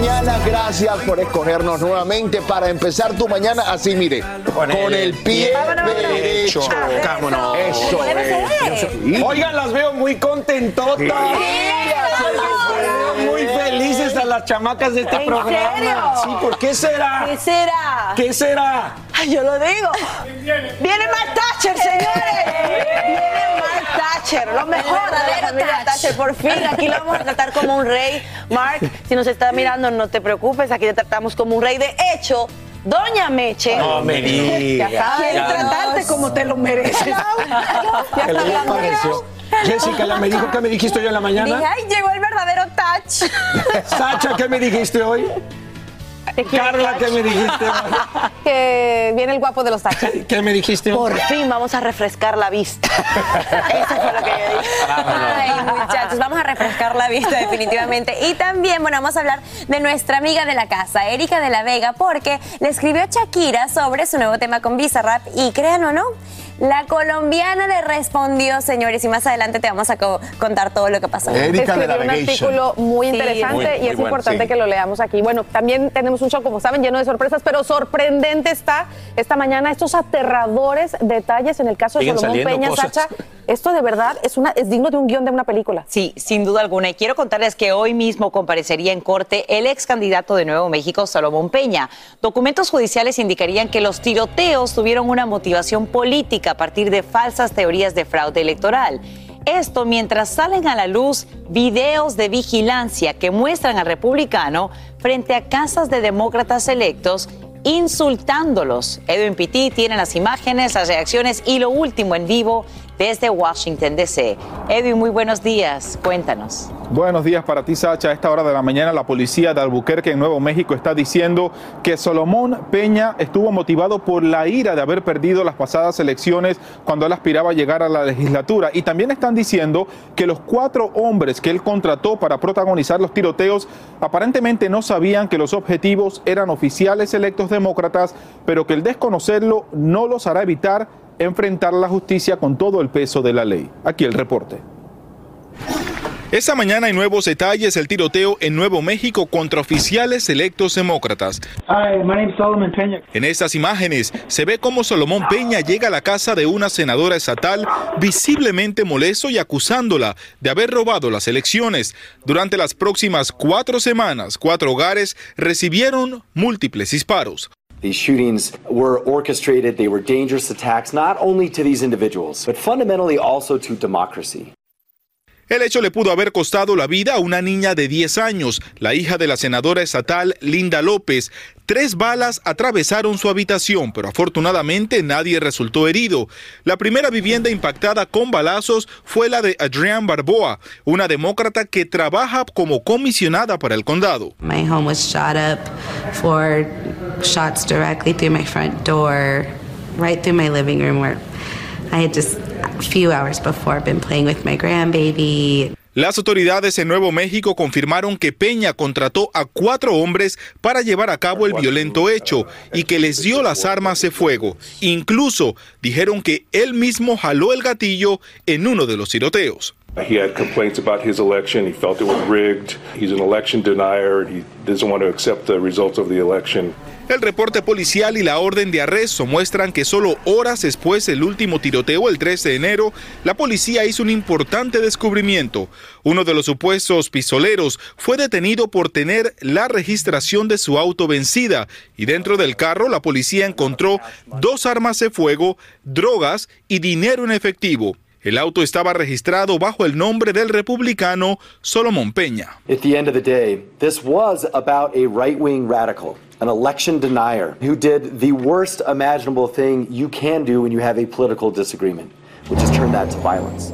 Mañana. Gracias por escogernos nuevamente para empezar tu mañana así, mire, con, el, pie, derecho. Vámonos. Eso. es. Oigan, las veo muy contentotas. Muy felices a las chamacas de este ¿En programa. serio? Sí, ¿por qué será? ¿Qué será? ¿Qué será? Ay, yo lo digo. Viene Mark Thatcher, señores. Viene Mark Thatcher, lo mejor de la familia Thatcher. Por fin, aquí lo vamos a tratar como un rey. Mark, si nos está mirando, no te preocupes, aquí te tratamos como un rey. De hecho, Doña Meche. No me digas. Quiere Ya. tratarte como te lo mereces. Ya ¿Qué está hablando. Jessica, ¿la me dijo que me dijiste hoy en la Dije, mañana? ay, llegó el verdadero touch. Sacha, ¿qué me dijiste hoy? Carla, ¿qué me dijiste? Que viene el guapo de los tachos. ¿Qué me dijiste? Por fin vamos a refrescar la vista. Eso fue lo que yo dije. Ay, muchachos, vamos a refrescar la vista definitivamente. Y también, bueno, vamos a hablar de nuestra amiga de la casa, Erika de la Vega, porque le escribió Shakira sobre su nuevo tema con Bizarrap y créanlo o no, la colombiana le respondió, señores, y más adelante te vamos a co- contar todo lo que pasó. Erika de la un artículo muy Sí, interesante muy- y muy es bueno, importante sí. que lo leamos aquí. Bueno, también tenemos un show, como saben, lleno de sorpresas, pero sorprendente está esta mañana estos aterradores detalles en el caso de Siguen Salomón saliendo Peña, cosas. Sacha. Esto de verdad es, una, es digno de un guion de una película. Sí, sin duda alguna. Y quiero contarles que hoy mismo comparecería en corte el ex candidato de Nuevo México, Salomón Peña. Documentos judiciales indicarían que los tiroteos tuvieron una motivación política a partir de falsas teorías de fraude electoral. Esto mientras salen a la luz videos de vigilancia que muestran al republicano frente a casas de demócratas electos insultándolos. Edwin Pitti tiene las imágenes, las reacciones y lo último en vivo desde Washington, D.C. Edwin, muy buenos días. Cuéntanos. Buenos días para ti, Sacha. A esta hora de la mañana, la policía de Albuquerque, en Nuevo México, está diciendo que Solomón Peña estuvo motivado por la ira de haber perdido las pasadas elecciones cuando él aspiraba a llegar a la legislatura. Y también están diciendo que los cuatro hombres que él contrató para protagonizar los tiroteos aparentemente no sabían que los objetivos eran oficiales electos demócratas, pero que el desconocerlo no los hará evitar enfrentar la justicia con todo el peso de la ley. Aquí el reporte. Esta mañana hay nuevos detalles del tiroteo en Nuevo México contra oficiales electos demócratas. Hi, my name's Solomon Peña. En estas imágenes se ve cómo Solomón Peña llega a la casa de una senadora estatal visiblemente molesto y acusándola de haber robado las elecciones. Durante las próximas cuatro semanas, cuatro hogares recibieron múltiples disparos. These shootings were orchestrated, they were dangerous attacks, not only to these individuals, but fundamentally also to democracy. El hecho le pudo haber costado la vida a una niña de 10 años, la hija de la senadora estatal Linda López. Tres balas atravesaron su habitación, pero afortunadamente nadie resultó herido. La primera vivienda impactada con balazos fue la de Adrienne Barboa, una demócrata que trabaja como comisionada para el condado. My home was shot up, four shots directly through my front door, right through my living room where I had just few hours before been playing with my grandbaby. Las autoridades en Nuevo México confirmaron que Peña contrató a cuatro hombres para llevar a cabo el violento hecho y que les dio las armas de fuego. Incluso dijeron que él mismo jaló el gatillo en uno de los tiroteos. He had complaints about his election. He felt it was rigged. He's an election denier. He doesn't want to accept the results of the election. El reporte policial y la orden de arresto muestran que solo horas después del último tiroteo, el 13 de enero, la policía hizo un importante descubrimiento. Uno de los supuestos pistoleros fue detenido por tener la registración de su auto vencida y dentro del carro la policía encontró dos armas de fuego, drogas y dinero en efectivo. El auto estaba registrado bajo el nombre del republicano Solomon Peña. At the end of the day, this was about a right-wing radical, an election denier who did the worst imaginable thing you can do when you have a political disagreement, which is turn that to violence.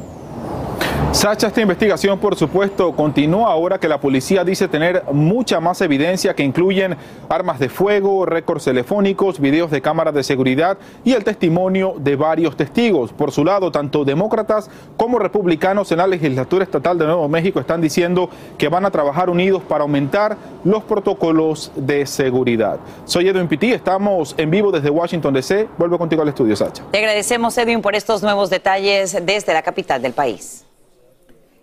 Sacha, esta investigación, por supuesto, continúa ahora que la policía dice tener mucha más evidencia que incluyen armas de fuego, récords telefónicos, videos de cámaras de seguridad y el testimonio de varios testigos. Por su lado, tanto demócratas como republicanos en la legislatura estatal de Nuevo México están diciendo que van a trabajar unidos para aumentar los protocolos de seguridad. Soy Edwin Pitti, estamos en vivo desde Washington DC. Vuelvo contigo al estudio, Sacha. Te agradecemos, Edwin, por estos nuevos detalles desde la capital del país.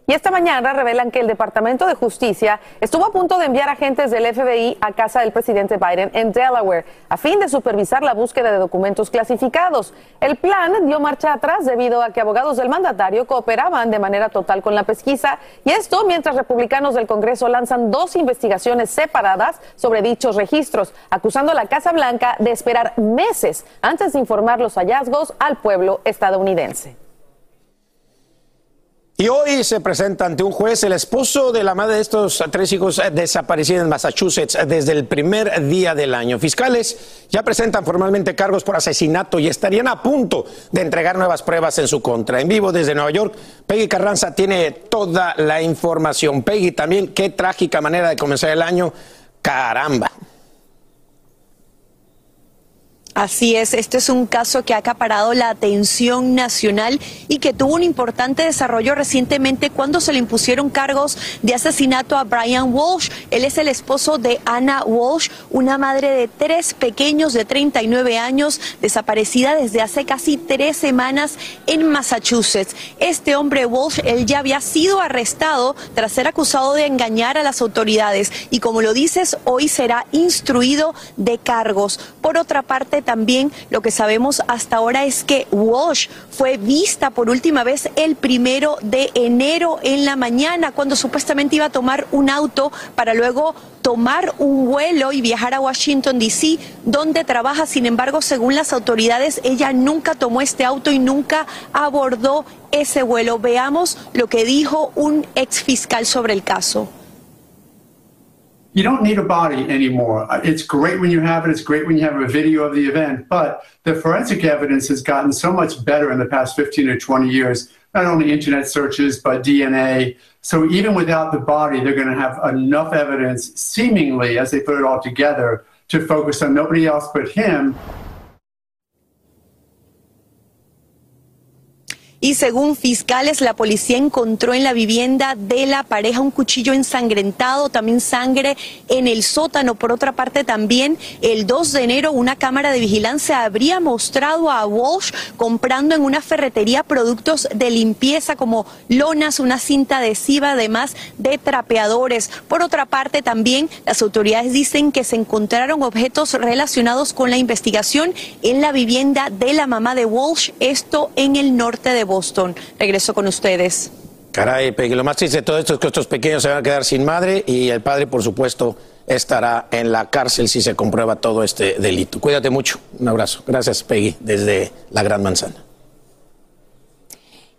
Y esta mañana revelan que el Departamento de Justicia estuvo a punto de enviar agentes del FBI a casa del presidente Biden en Delaware a fin de supervisar la búsqueda de documentos clasificados. El plan dio marcha atrás debido a que abogados del mandatario cooperaban de manera total con la pesquisa y esto mientras republicanos del Congreso lanzan dos investigaciones separadas sobre dichos registros, acusando a la Casa Blanca de esperar meses antes de informar los hallazgos al pueblo estadounidense. Y hoy se presenta ante un juez el esposo de la madre de estos tres hijos desaparecidos en Massachusetts desde el primer día del año. Fiscales ya presentan formalmente cargos por asesinato y estarían a punto de entregar nuevas pruebas en su contra. En vivo desde Nueva York, Peggy Carranza tiene toda la información. Peggy, también qué trágica manera de comenzar el año. Caramba. Así es, este es un caso que ha acaparado la atención nacional y que tuvo un importante desarrollo recientemente cuando se le impusieron cargos de asesinato a Brian Walsh. Él es el esposo de Anna Walsh, una madre de tres pequeños de 39 años, desaparecida desde hace casi tres semanas en Massachusetts. Este hombre Walsh, él ya había sido arrestado tras ser acusado de engañar a las autoridades y como lo dices, hoy será instruido de cargos. Por otra parte, también lo que sabemos hasta ahora es que Walsh fue vista por última vez el primero de enero en la mañana, cuando supuestamente iba a tomar un auto para luego tomar un vuelo y viajar a Washington, D.C., donde trabaja. Sin embargo, según las autoridades, ella nunca tomó este auto y nunca abordó ese vuelo. Veamos lo que dijo un ex fiscal sobre el caso. You don't need a body anymore. It's great when you have it. It's great when you have a video of the event. But the forensic evidence has gotten so much better in the past 15 or 20 years, not only internet searches, but DNA. So even without the body, they're going to have enough evidence, seemingly, as they put it all together, to focus on nobody else but him Y según fiscales, la policía encontró en la vivienda de la pareja un cuchillo ensangrentado, también sangre en el sótano. Por otra parte, también el 2 de enero una cámara de vigilancia habría mostrado a Walsh comprando en una ferretería productos de limpieza como lonas, una cinta adhesiva, además de trapeadores. Por otra parte, también las autoridades dicen que se encontraron objetos relacionados con la investigación en la vivienda de la mamá de Walsh, esto en el norte de Boston. Regreso con ustedes. Caray, Peggy, lo más triste de todo esto es que estos pequeños se van a quedar sin madre y el padre, por supuesto, estará en la cárcel si se comprueba todo este delito. Cuídate mucho. Un abrazo. Gracias, Peggy, desde la Gran Manzana.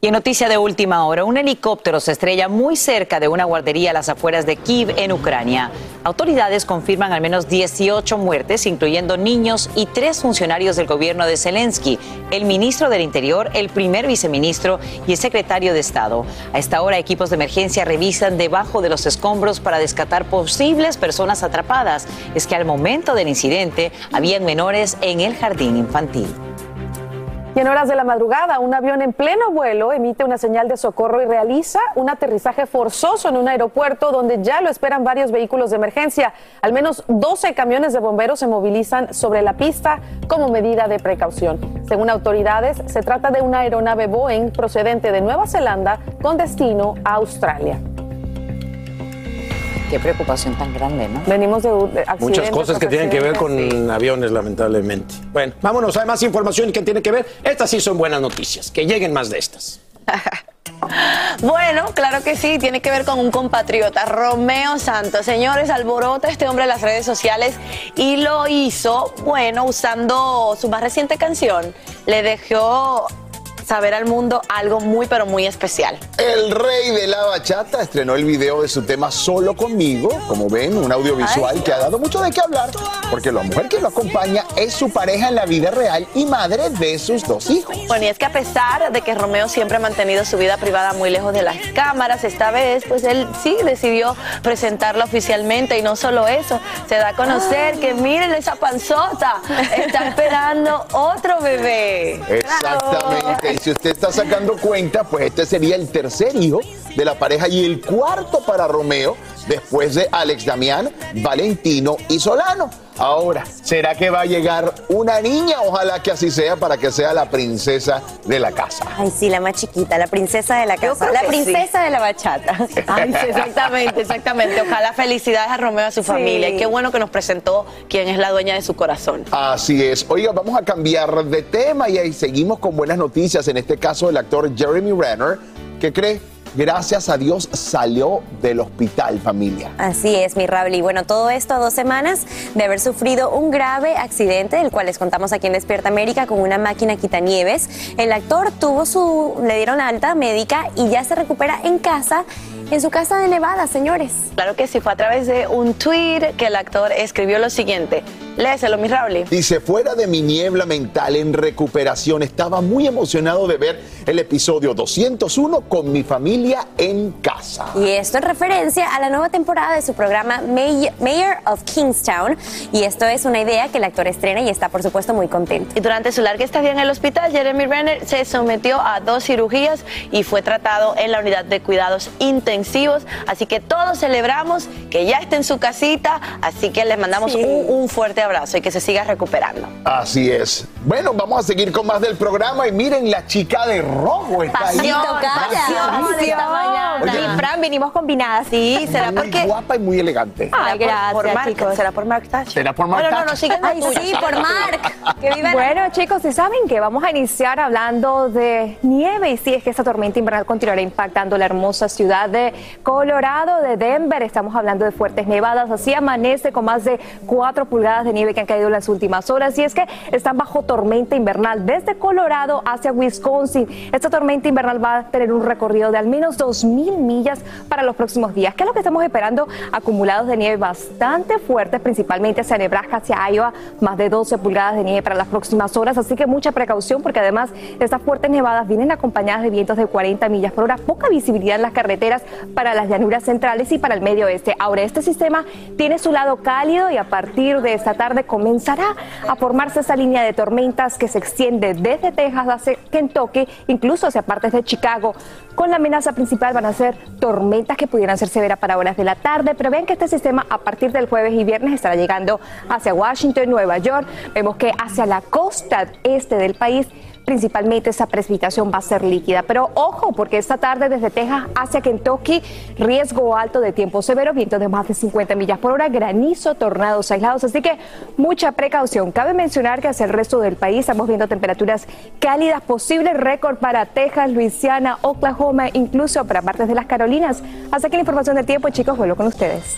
Y en noticia de última hora, un helicóptero se estrella muy cerca de una guardería a las afueras de Kiev, en Ucrania. Autoridades confirman al menos 18 muertes, incluyendo niños y tres funcionarios del gobierno de Zelensky, el ministro del Interior, el primer viceministro y el secretario de Estado. A esta hora, equipos de emergencia revisan debajo de los escombros para descatar posibles personas atrapadas. Es que al momento del incidente habían menores en el jardín infantil. Y en horas de la madrugada, un avión en pleno vuelo emite una señal de socorro y realiza un aterrizaje forzoso en un aeropuerto donde ya lo esperan varios vehículos de emergencia. Al menos 12 camiones de bomberos se movilizan sobre la pista como medida de precaución. Según autoridades, se trata de una aeronave Boeing procedente de Nueva Zelanda con destino a Australia. Qué preocupación tan grande, ¿no? Venimos de, de accidentes. Muchas cosas que tienen que ver con aviones, lamentablemente. Bueno, vámonos, hay más información que tiene que ver. Estas sí son buenas noticias, que lleguen más de estas. Bueno, claro que sí, tiene que ver con un compatriota, Romeo Santos. Señores, alborota este hombre en las redes sociales y lo hizo, bueno, usando su más reciente canción. Le dejó saber al mundo algo muy pero muy especial. El rey de la bachata estrenó el video de su tema Solo conmigo, como ven, un audiovisual que ha dado mucho de qué hablar, porque la mujer que lo acompaña es su pareja en la vida real y madre de sus dos hijos. Bueno, y es que a pesar de que Romeo siempre ha mantenido su vida privada muy lejos de las cámaras, esta vez pues él sí decidió presentarla oficialmente y no solo eso, se da a conocer que miren esa panzota, está esperando otro bebé. Exactamente. Y si usted está sacando cuenta, pues este sería el tercer hijo de la pareja y el cuarto para Romeo, después de Alex Damián, Valentino y Solano. Ahora, ¿será que va a llegar una niña? Ojalá que así sea para que sea la princesa de la casa. Ay, sí, la más chiquita, la princesa de la casa, la princesa de la bachata. Ay, sí, exactamente, exactamente. Ojalá felicidades a Romeo y a su familia. Y qué bueno que nos presentó quién es la dueña de su corazón. Así es. Oiga, vamos a cambiar de tema y ahí seguimos con buenas noticias. En este caso, el actor Jeremy Renner, que cree gracias a Dios salió del hospital, familia. Así es, mi Rabli. Bueno, todo esto a dos semanas de haber sufrido un grave accidente, del cual les contamos aquí en Despierta América con una máquina quitanieves. El actor tuvo su, le dieron alta médica y ya se recupera en casa, en su casa de Nevada, señores. Claro que sí, fue a través de un tweet que el actor escribió lo siguiente. Léeselo, mi Rauli. Dice, fuera de mi niebla mental en recuperación, estaba muy emocionado de ver el episodio 201 con mi familia en casa. Y esto en referencia a la nueva temporada de su programa May- Mayor of Kingstown. Y esto es una idea que el actor estrena y está, por supuesto, muy contento. Y durante su larga estadía en el hospital, Jeremy Renner se sometió a dos cirugías y fue tratado en la unidad de cuidados intensivos. Así que todos celebramos que ya está en su casita. Así que les mandamos Sí. un, un fuerte abrazo y que se siga recuperando. Así es. Bueno, vamos a seguir con más del programa y miren, la chica de rojo está ahí. Pasión. Esta mañana. Oye, Y Fran, vinimos combinadas. Sí, será muy porque. guapa y muy elegante. Ay, será por- por gracias, Mark- chicos. Será por Mark Thatcher. Será por Mark Bueno, no, no, Thatcher. sigan la Ay, tuya. sí, por Mark. Que viva la- Bueno, chicos, ¿y saben que vamos a iniciar hablando de nieve? Y sí, es que esta tormenta invernal continuará impactando la hermosa ciudad Colorado, de Denver. Estamos hablando de fuertes nevadas. Así amanece con más de 4 pulgadas de nieve que han caído en las últimas horas. Y es que están bajo tormenta invernal desde Colorado hacia Wisconsin. Esta tormenta invernal va a tener un recorrido de al menos 2.000 millas para los próximos días. ¿Qué es lo que estamos esperando? Acumulados de nieve bastante fuertes, principalmente hacia Nebraska, hacia Iowa, más de 12 pulgadas de nieve para las próximas horas. Así que mucha precaución porque además estas fuertes nevadas vienen acompañadas de vientos de 40 millas por hora, poca visibilidad en las carreteras para las llanuras centrales y para el medio oeste. Ahora, este sistema tiene su lado cálido y a partir de esta tarde comenzará a formarse esa línea de tormentas que se extiende desde Texas hacia Kentucky, incluso hacia partes de Chicago. Con la amenaza principal van a ser tormentas que pudieran ser severas para horas de la tarde, pero ven que este sistema a partir del jueves y viernes estará llegando hacia Washington, Nueva York. Vemos que hacia la costa este del país principalmente esa precipitación va a ser líquida. Pero ojo, porque esta tarde desde Texas hacia Kentucky, riesgo alto de tiempo severo, vientos de más de 50 millas por hora, granizo, tornados aislados. Así que mucha precaución. Cabe mencionar que hacia el resto del país estamos viendo temperaturas cálidas, posible récord para Texas, Luisiana, Oklahoma, incluso para partes de las Carolinas. Hasta aquí la información del tiempo, chicos, vuelvo con ustedes.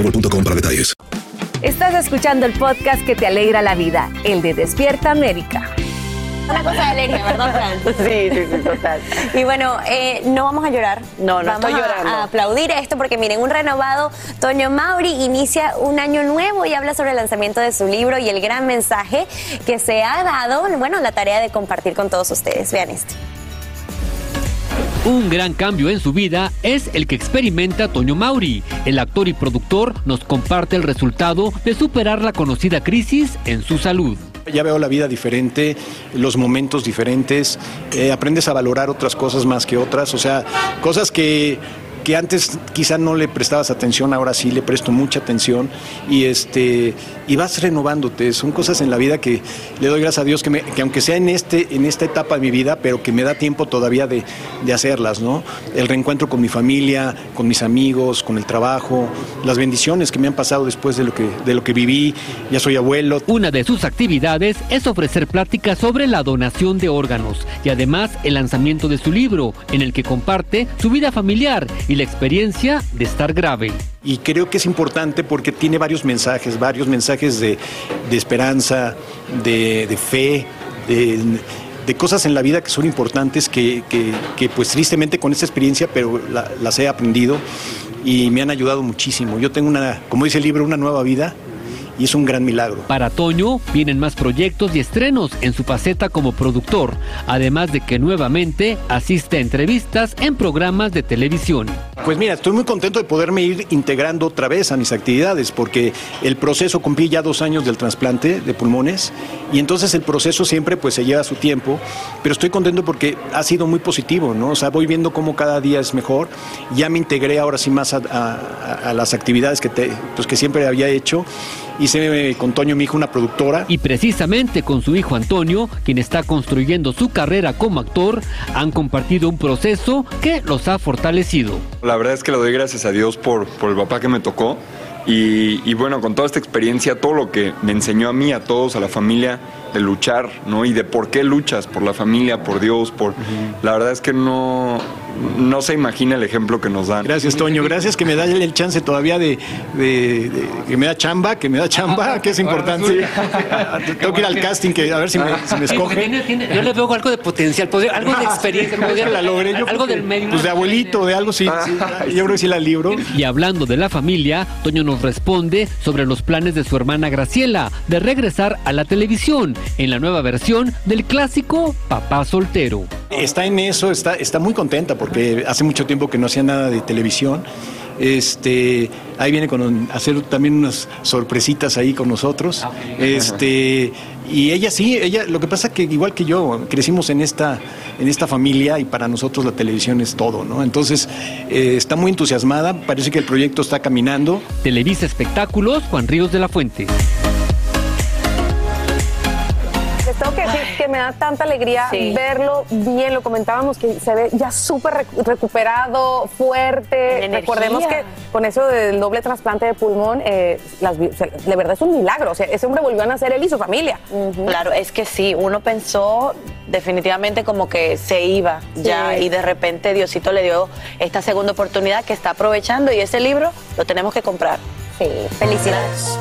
boostmobile.com para detalles. Estás escuchando el podcast que te alegra la vida, el de Despierta América. Una cosa de alegría, ¿verdad, Fran? Sí, sí, sí, total. Y bueno, eh, no vamos a llorar. No, no vamos estoy a- llorando. A, aplaudir esto porque miren, un renovado Toño Mauri inicia un año nuevo y habla sobre el lanzamiento de su libro y el gran mensaje que se ha dado, bueno, la tarea de compartir con todos ustedes. Vean esto. Un gran cambio en su vida es el que experimenta Toño Mauri. El actor y productor nos comparte el resultado de superar la conocida crisis en su salud. Ya veo la vida diferente, los momentos diferentes, eh, aprendes a valorar otras cosas más que otras, o sea, cosas que, que antes quizá no le prestabas atención, ahora sí le presto mucha atención y, este, y vas renovándote. Son cosas en la vida que le doy gracias a Dios que, me- que aunque sea en, este, en esta etapa de mi vida, pero que me da tiempo todavía de, de hacerlas, ¿no? El reencuentro con mi familia, con mis amigos, con el trabajo, las bendiciones que me han pasado después de lo que, de lo que viví, ya soy abuelo. Una de sus actividades es ofrecer pláticas sobre la donación de órganos y además el lanzamiento de su libro, en el que comparte su vida familiar y la experiencia de estar grave. Y creo que es importante porque tiene varios mensajes, varios mensajes de, de esperanza, de, de fe, de, de cosas en la vida que son importantes que, que- pues tristemente con esta experiencia, pero la- las he aprendido y me han ayudado muchísimo. Yo tengo una, como dice el libro, una nueva vida y es un gran milagro. Para Toño vienen más proyectos y estrenos en su faceta como productor, además de que nuevamente asiste a entrevistas en programas de televisión. Pues mira, estoy muy contento de poderme ir integrando otra vez a mis actividades, porque el proceso cumplí ya dos años del trasplante de pulmones y entonces el proceso siempre pues se lleva su tiempo, pero estoy contento porque ha sido muy positivo, ¿no? O sea, voy viendo cómo cada día es mejor, ya me integré ahora sí más a, a- a las actividades que, te- pues, que siempre había hecho, hice eh, con Toño, mi hijo, una productora. Y precisamente con su hijo Antonio, quien está construyendo su carrera como actor, han compartido un proceso que los ha fortalecido. La verdad es que le doy gracias a Dios por, por el papá que me tocó. Y, y bueno, con toda esta experiencia, todo lo que me enseñó a mí, a todos, a la familia, de luchar, ¿no? Y de por qué luchas, por la familia, por Dios, por... La verdad es que no, no se imagina el ejemplo que nos dan. Gracias, Toño. Gracias que me da el chance todavía de, de- de- que me da chamba, que me da chamba, que es importante. Tengo que ir al casting, que a ver si me, si me escoge. yo le veo algo de potencial, algo de experiencia, podría- la logré. Yo algo del medio. Pues de abuelito, de algo, sí. sí, yo creo que sí la libro. Y hablando de la familia, Toño nos responde sobre los planes de su hermana Graciela de regresar a la televisión en la nueva versión del clásico Papá Soltero. Está en eso, está, está muy contenta porque hace mucho tiempo que no hacía nada de televisión. Este, ahí viene con hacer también unas sorpresitas ahí con nosotros. Este, y ella sí, ella, lo que pasa que igual que yo, crecimos en esta, en esta familia y para nosotros la televisión es todo, ¿no? Entonces, eh, está muy entusiasmada, parece que el proyecto está caminando. Televisa Espectáculos, Juan Ríos de la Fuente. Me da tanta alegría Sí. verlo bien. Lo comentábamos que se ve ya súper rec- recuperado, fuerte. Recordemos que con eso del doble trasplante de pulmón, eh, las vi- o sea, de verdad es un milagro. O sea, ese hombre volvió a nacer él y su familia. Claro, es que sí, uno pensó definitivamente como que se iba ya y de repente Diosito le dio esta segunda oportunidad que está aprovechando y ese libro lo tenemos que comprar. Sí, felicidades.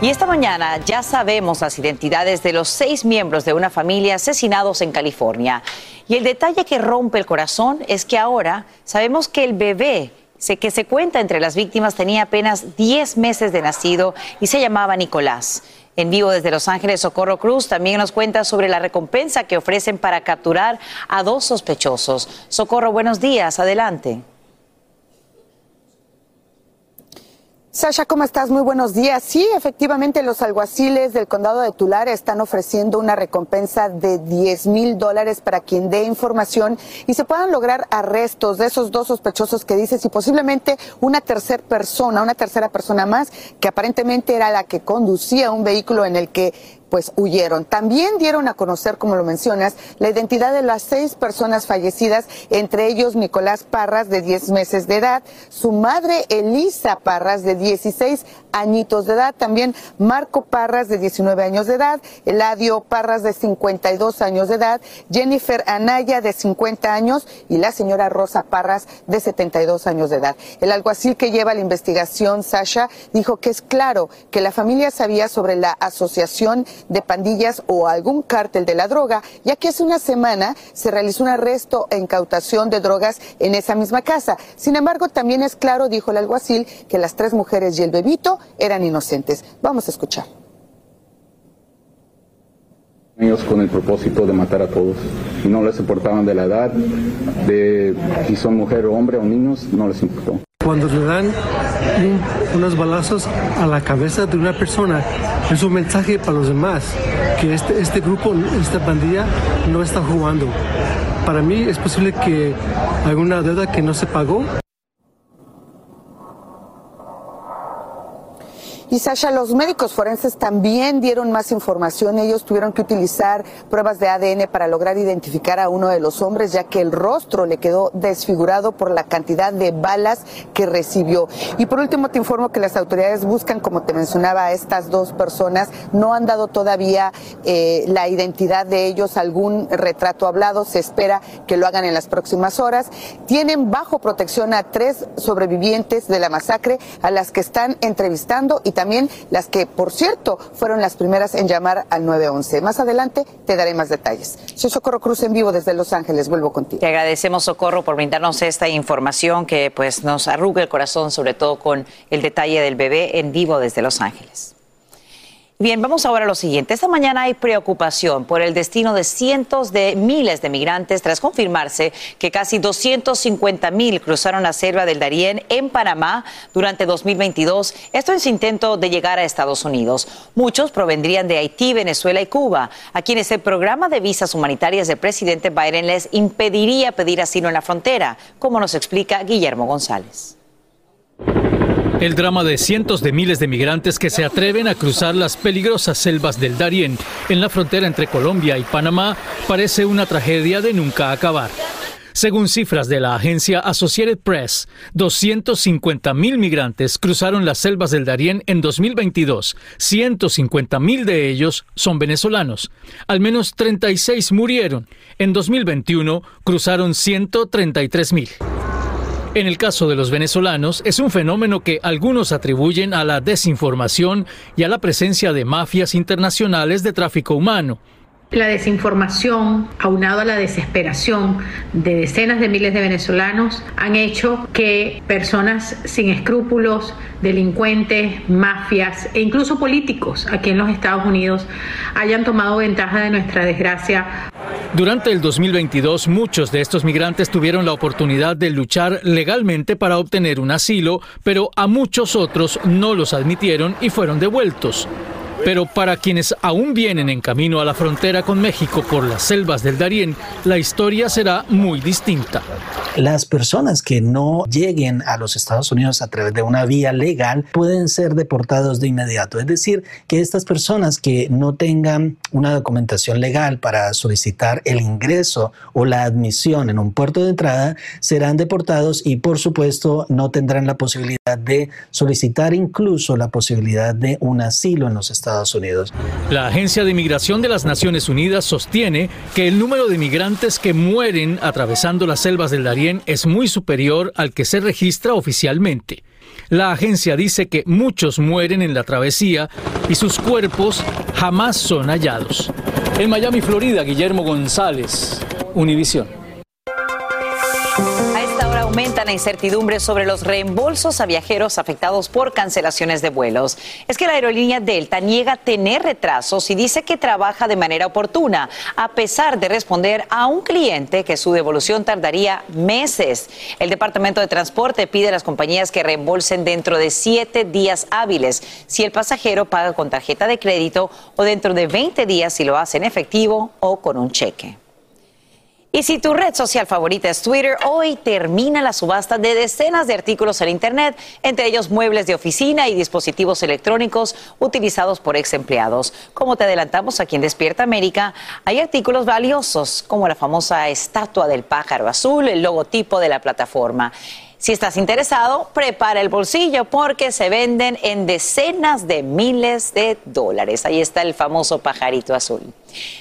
Y esta mañana ya sabemos las identidades de los seis miembros de una familia asesinados en California. Y el detalle que rompe el corazón es que ahora sabemos que el bebé que se cuenta entre las víctimas tenía apenas 10 meses de nacido y se llamaba Nicolás. En vivo desde Los Ángeles, Socorro Cruz también nos cuenta sobre la recompensa que ofrecen para capturar a dos sospechosos. Socorro, buenos días, adelante. Sasha, ¿cómo estás? Muy buenos días. Sí, efectivamente, los alguaciles del condado de Tulare están ofreciendo una recompensa de 10 mil dólares para quien dé información y se puedan lograr arrestos de esos dos sospechosos que dices y posiblemente una tercera persona, una tercera persona más que aparentemente era la que conducía un vehículo en el que pues huyeron. También dieron a conocer, como lo mencionas, la identidad de las seis personas fallecidas, entre ellos Nicolás Parras, de 10 meses de edad, su madre Elisa Parras, de 16 añitos de edad, también Marco Parras, de 19 años de edad, Eladio Parras, de 52 años de edad, Jennifer Anaya, de 50 años, y la señora Rosa Parras, de 72 años de edad. El alguacil que lleva la investigación, Sasha, dijo que es claro que la familia sabía sobre la asociación de pandillas o algún cártel de la droga, ya que hace una semana se realizó un arresto e incautación de drogas en esa misma casa. Sin embargo, también es claro, dijo el alguacil, que las tres mujeres y el bebito eran inocentes. Vamos a escuchar. ellos con el propósito de matar a todos y no les importaban de la edad, de si son mujer o hombre o niños, no les importó. Cuando le dan un- unos balazos a la cabeza de una persona, es un mensaje para los demás, que este, este grupo, esta pandilla, no está jugando. Para mí es posible que alguna deuda que no se pagó Y Sasha, los médicos forenses también dieron más información. Ellos tuvieron que utilizar pruebas de ADN para lograr identificar a uno de los hombres, ya que el rostro le quedó desfigurado por la cantidad de balas que recibió. Y por último, te informo que las autoridades buscan, como te mencionaba, a estas dos personas. No han dado todavía eh, la identidad de ellos, algún retrato hablado. Se espera que lo hagan en las próximas horas. Tienen bajo protección a tres sobrevivientes de la masacre, a las que están entrevistando y las que, por cierto, fueron las primeras en llamar al 911. Más adelante te daré más detalles. Soy Socorro Cruz en vivo desde Los Ángeles. Vuelvo contigo. Te agradecemos, Socorro, por brindarnos esta información que pues, nos arruga el corazón, sobre todo con el detalle del bebé en vivo desde Los Ángeles. Bien, vamos ahora a lo siguiente. Esta mañana hay preocupación por el destino de cientos de miles de migrantes tras confirmarse que casi 250 mil cruzaron la selva del Darién en Panamá durante 2022. Esto en su intento de llegar a Estados Unidos. Muchos provendrían de Haití, Venezuela y Cuba, a quienes el programa de visas humanitarias del presidente Biden les impediría pedir asilo en la frontera, como nos explica Guillermo González. El drama de cientos de miles de migrantes que se atreven a cruzar las peligrosas selvas del Darién en la frontera entre Colombia y Panamá parece una tragedia de nunca acabar. Según cifras de la agencia Associated Press, 250 mil migrantes cruzaron las selvas del Darién en 2022. 150 mil de ellos son venezolanos. Al menos 36 murieron. En 2021 cruzaron 133 mil. En el caso de los venezolanos, es un fenómeno que algunos atribuyen a la desinformación y a la presencia de mafias internacionales de tráfico humano. La desinformación, aunado a la desesperación de decenas de miles de venezolanos, han hecho que personas sin escrúpulos, delincuentes, mafias e incluso políticos aquí en los Estados Unidos hayan tomado ventaja de nuestra desgracia Durante el 2022, muchos de estos migrantes tuvieron la oportunidad de luchar legalmente para obtener un asilo, pero a muchos otros no los admitieron y fueron devueltos. Pero para quienes aún vienen en camino a la frontera con México por las selvas del Darién, la historia será muy distinta. las personas que no lleguen a los Estados Unidos a través de una vía legal pueden ser deportados de inmediato. Es decir, que estas personas que no tengan una documentación legal para solicitar el ingreso o la admisión en un puerto de entrada serán deportados y por supuesto no tendrán la posibilidad de solicitar incluso la posibilidad de un asilo en los Estados Unidos. La Agencia de Inmigración de las Naciones Unidas sostiene que el número de migrantes que mueren atravesando las selvas del Darién es muy superior al que se registra oficialmente. La agencia dice que muchos mueren en la travesía y sus cuerpos jamás son hallados. En Miami, Florida, Guillermo González, Univisión. Aumenta la incertidumbre sobre los reembolsos a viajeros afectados por cancelaciones de vuelos. Es que la aerolínea Delta niega tener retrasos y dice que trabaja de manera oportuna, a pesar de responder a un cliente que su devolución tardaría meses. El Departamento de Transporte pide a las compañías que reembolsen dentro de siete días hábiles si el pasajero paga con tarjeta de crédito o dentro de 20 días si lo hace en efectivo o con un cheque. Y si tu red social favorita es Twitter, hoy termina la subasta de decenas de artículos en Internet, entre ellos muebles de oficina y dispositivos electrónicos utilizados por ex empleados. Como te adelantamos aquí en Despierta América, hay artículos valiosos como la famosa estatua del pájaro azul, el logotipo de la plataforma. Si estás interesado, prepara el bolsillo porque se venden en decenas de miles de dólares. Ahí está el famoso pajarito azul.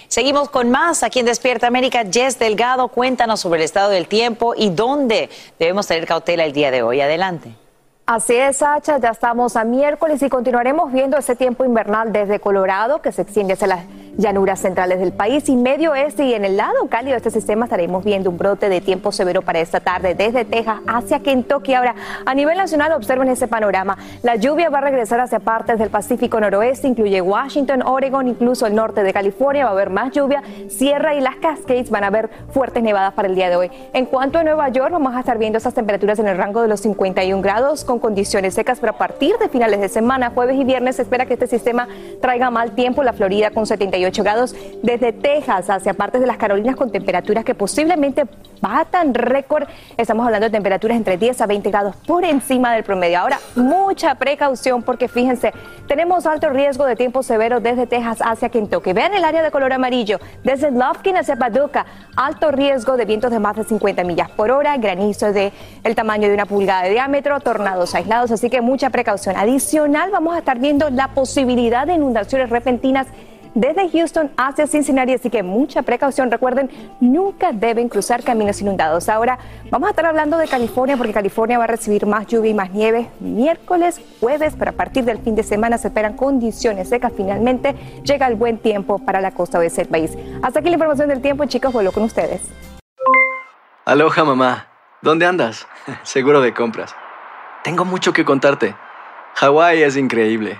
Seguimos con más aquí en Despierta América. Jess Delgado, cuéntanos sobre el estado del tiempo y dónde debemos tener cautela el día de hoy. Adelante. Así es, Sacha, ya estamos a miércoles y continuaremos viendo ese tiempo invernal desde Colorado que se extiende hacia las llanuras centrales del país y medio oeste y en el lado cálido de este sistema estaremos viendo un brote de tiempo severo para esta tarde desde Texas hacia Kentucky. Ahora, a nivel nacional, observen ese panorama. La lluvia va a regresar hacia partes del Pacífico noroeste, incluye Washington, Oregon, incluso el norte de California. Va a haber más lluvia. Sierra y las Cascades van a haber fuertes nevadas para el día de hoy. En cuanto a Nueva York, vamos a estar viendo esas temperaturas en el rango de los 51 grados con condiciones secas, pero a partir de finales de semana, jueves y viernes, se espera que este sistema traiga mal tiempo. La Florida con 71 grados desde Texas hacia partes de las Carolinas con temperaturas que posiblemente batan récord. Estamos hablando de temperaturas entre 10 a 20 grados por encima del promedio. Ahora, mucha precaución porque fíjense, tenemos alto riesgo de tiempo severo desde Texas hacia Kentucky. Vean el área de color amarillo, desde Lufkin hacia Paducah, alto riesgo de vientos de más de 50 millas por hora, granizo de el tamaño de una pulgada de diámetro, tornados aislados, así que mucha precaución. Adicional, vamos a estar viendo la posibilidad de inundaciones repentinas desde Houston hacia Cincinnati, así que mucha precaución. Recuerden, nunca deben cruzar caminos inundados. Ahora vamos a estar hablando de California porque California va a recibir más lluvia y más nieve miércoles, jueves, pero a partir del fin de semana se esperan condiciones secas. Finalmente llega el buen tiempo para la costa oeste del país. Hasta aquí la información del tiempo, chicos, vuelvo con ustedes. Aloha mamá, ¿dónde andas? Seguro de compras. Tengo mucho que contarte. Hawái es increíble.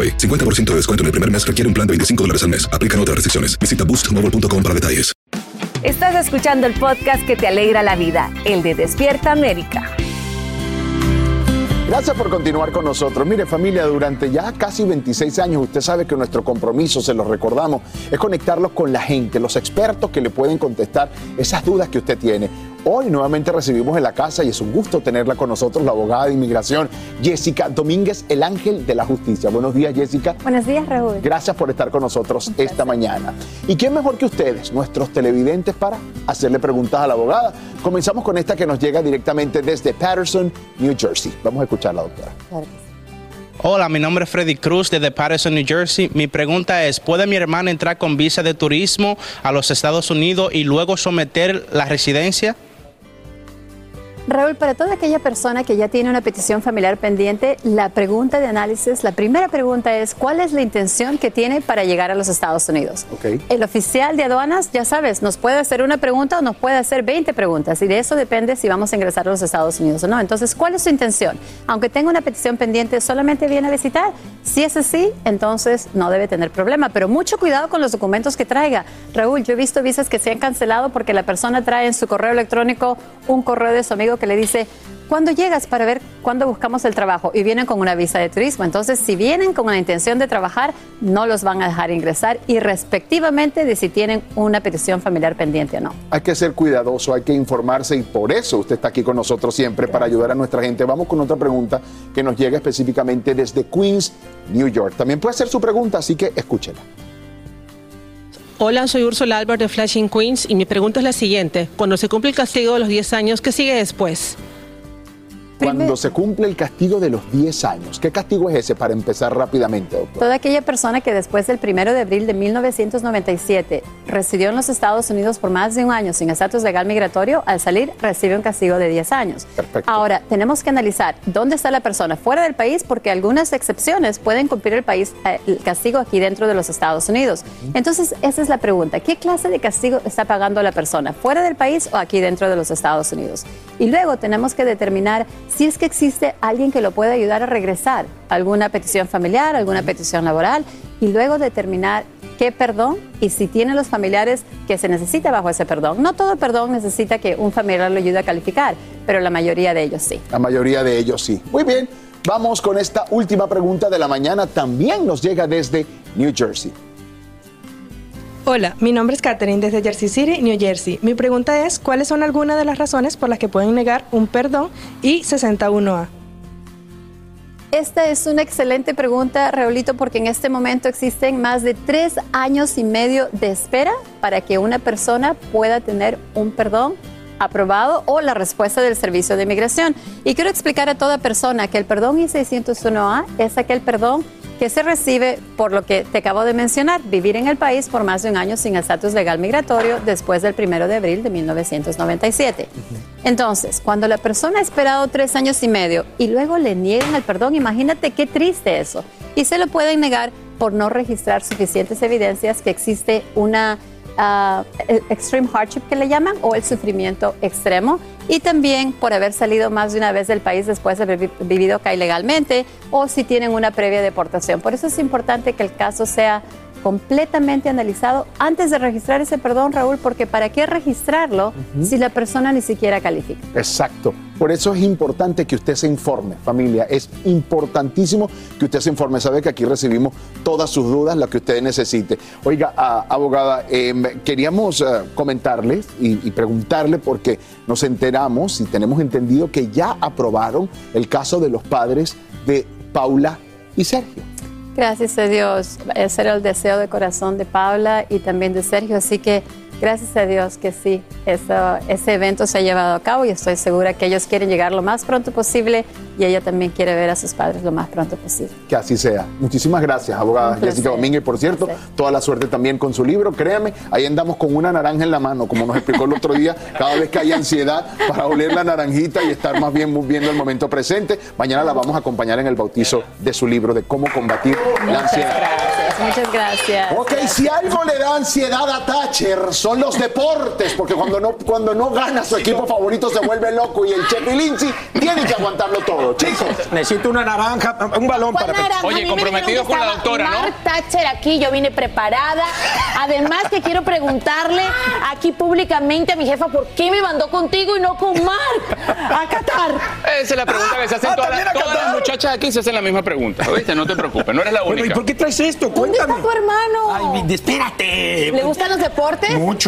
AroPay. 50% de descuento en el primer mes requiere un plan de 25 dólares al mes. Aplican otras restricciones. Visita boostmobile.com para detalles. Estás escuchando el podcast que te alegra la vida, el de Despierta América. Gracias por continuar con nosotros. Mire familia, durante ya casi 26 años usted sabe que nuestro compromiso, se lo recordamos, es conectarlos con la gente, los expertos que le pueden contestar esas dudas que usted tiene. Hoy nuevamente recibimos en la casa y es un gusto tenerla con nosotros, la abogada de inmigración, Jessica Domínguez, el ángel de la justicia. Buenos días, Jessica. Buenos días, Raúl. Gracias por estar con nosotros esta mañana. ¿Y quién mejor que ustedes, nuestros televidentes, para hacerle preguntas a la abogada? Comenzamos con esta que nos llega directamente desde Patterson, New Jersey. Vamos a escucharla, doctora. Hola, mi nombre es Freddy Cruz desde Patterson, New Jersey. Mi pregunta es, ¿puede mi hermana entrar con visa de turismo a los Estados Unidos y luego someter la residencia? Raúl, para toda aquella persona que ya tiene una petición familiar pendiente, la pregunta de análisis, la primera pregunta es, ¿cuál es la intención que tiene para llegar a los Estados Unidos? El oficial de aduanas, ya sabes, nos puede hacer una pregunta o nos puede hacer 20 preguntas y de eso depende si vamos a ingresar a los Estados Unidos o no. Entonces, ¿cuál es su intención? Aunque tenga una petición pendiente, ¿solamente viene a visitar? Si es así, entonces no debe tener problema, pero mucho cuidado con los documentos que traiga. Raúl, yo he visto visas que se han cancelado porque la persona trae en su correo electrónico un correo de su amigo que le dice, ¿cuándo llegas para ver cuándo buscamos el trabajo? Y vienen con una visa de turismo. Entonces, si vienen con la intención de trabajar, no los van a dejar ingresar y respectivamente de si tienen una petición familiar pendiente o no. Hay que ser cuidadoso, hay que informarse y por eso usted está aquí con nosotros siempre para ayudar a nuestra gente. Vamos con otra pregunta que nos llega específicamente desde Queens, New York. También puede ser su pregunta, así que escúchela. Hola, soy Ursula Albert de Flashing Queens y mi pregunta es la siguiente. Cuando se cumple el castigo de los 10 años, ¿qué sigue después? Cuando se cumple el castigo de los 10 años, ¿qué castigo es ese para empezar rápidamente, doctor? Toda aquella persona que después del 1 de abril de 1997 residió en los Estados Unidos por más de un año sin estatus legal migratorio, al salir recibe un castigo de 10 años. Perfecto. Ahora, tenemos que analizar dónde está la persona fuera del país porque algunas excepciones pueden cumplir el país eh, el castigo aquí dentro de los Estados Unidos. Entonces, esa es la pregunta. ¿Qué clase de castigo está pagando la persona fuera del país o aquí dentro de los Estados Unidos? Y luego tenemos que determinar si es que existe alguien que lo pueda ayudar a regresar, alguna petición familiar, alguna petición laboral, y luego determinar qué perdón y si tiene los familiares que se necesita bajo ese perdón. No todo perdón necesita que un familiar lo ayude a calificar, pero la mayoría de ellos sí. La mayoría de ellos sí. Muy bien, vamos con esta última pregunta de la mañana. También nos llega desde New Jersey. Hola, mi nombre es Catherine desde Jersey City, New Jersey. Mi pregunta es, ¿cuáles son algunas de las razones por las que pueden negar un perdón y 61A? Esta es una excelente pregunta, Raulito, porque en este momento existen más de tres años y medio de espera para que una persona pueda tener un perdón aprobado o la respuesta del Servicio de Inmigración. Y quiero explicar a toda persona que el perdón I-601A es aquel perdón que se recibe por lo que te acabo de mencionar, vivir en el país por más de un año sin estatus legal migratorio después del 1 de abril de 1997. Entonces, cuando la persona ha esperado tres años y medio y luego le niegan el perdón, imagínate qué triste eso. Y se lo pueden negar por no registrar suficientes evidencias que existe una uh, extreme hardship que le llaman o el sufrimiento extremo y también por haber salido más de una vez del país después de haber vivido acá ilegalmente o si tienen una previa deportación. Por eso es importante que el caso sea completamente analizado antes de registrar ese perdón, Raúl, porque ¿para qué registrarlo si la persona ni siquiera califica? Exacto. Por eso es importante que usted se informe, familia. Es importantísimo que usted se informe. Sabe que aquí recibimos todas sus dudas, las que usted necesite. Oiga, ah, abogada, em, queríamos ah, comentarles y, y preguntarle porque nos enteramos y tenemos entendido que ya aprobaron el caso de los padres de Paula y Sergio. Gracias a Dios. Ese era el deseo de corazón de Paula y también de Sergio. Así que gracias a Dios que sí, eso, ese evento se ha llevado a cabo y estoy segura que ellos quieren llegar lo más pronto posible y ella también quiere ver a sus padres lo más pronto posible. Que así sea. Muchísimas gracias, abogada Jessica Domínguez. Por cierto, toda la suerte también con su libro. Créame, ahí andamos con una naranja en la mano, como nos explicó el otro día, cada vez que hay ansiedad para oler la naranjita y estar más bien viendo el momento presente. Mañana la vamos a acompañar en el bautizo de su libro de cómo combatir la ansiedad. Muchas gracias. Ok, si algo le da ansiedad a Thatcher son los deportes, porque cuando no, cuando no gana su equipo favorito se vuelve loco y el Chepi Lindsay tiene que aguantarlo todo, chicos. Necesito una naranja, un balón para... naranja? A mí me dijeron que estaba Mark Thatcher aquí, yo vine preparada. Además que quiero preguntarle aquí públicamente a mi jefa por qué me mandó contigo y no con Mark a Qatar. Esa es la pregunta que se hacen Ah, todas, ¿también las, todas las muchachas aquí se hacen la misma pregunta. ¿Oíste? No te preocupes, no eres la Bueno, ¿y única. por qué traes esto? ¿Dónde está Cuéntame. tu hermano? Ay, espérate. ¿Le gustan los deportes? Mucho.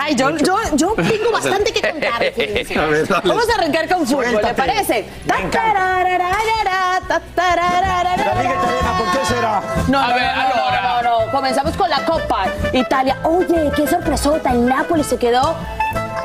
Ay, yo, yo, yo tengo bastante que contar. A ver. Vamos a arrancar con fútbol, ¿le Suéltate. parece? Me encanta. Tatarararara, tatarararara. La Liga Italiana, ¿por qué será? No, A no, ver, no, no, allora. no, no, no. Comenzamos con la Copa Italia. Oye, qué sorpresota. El Napoli se quedó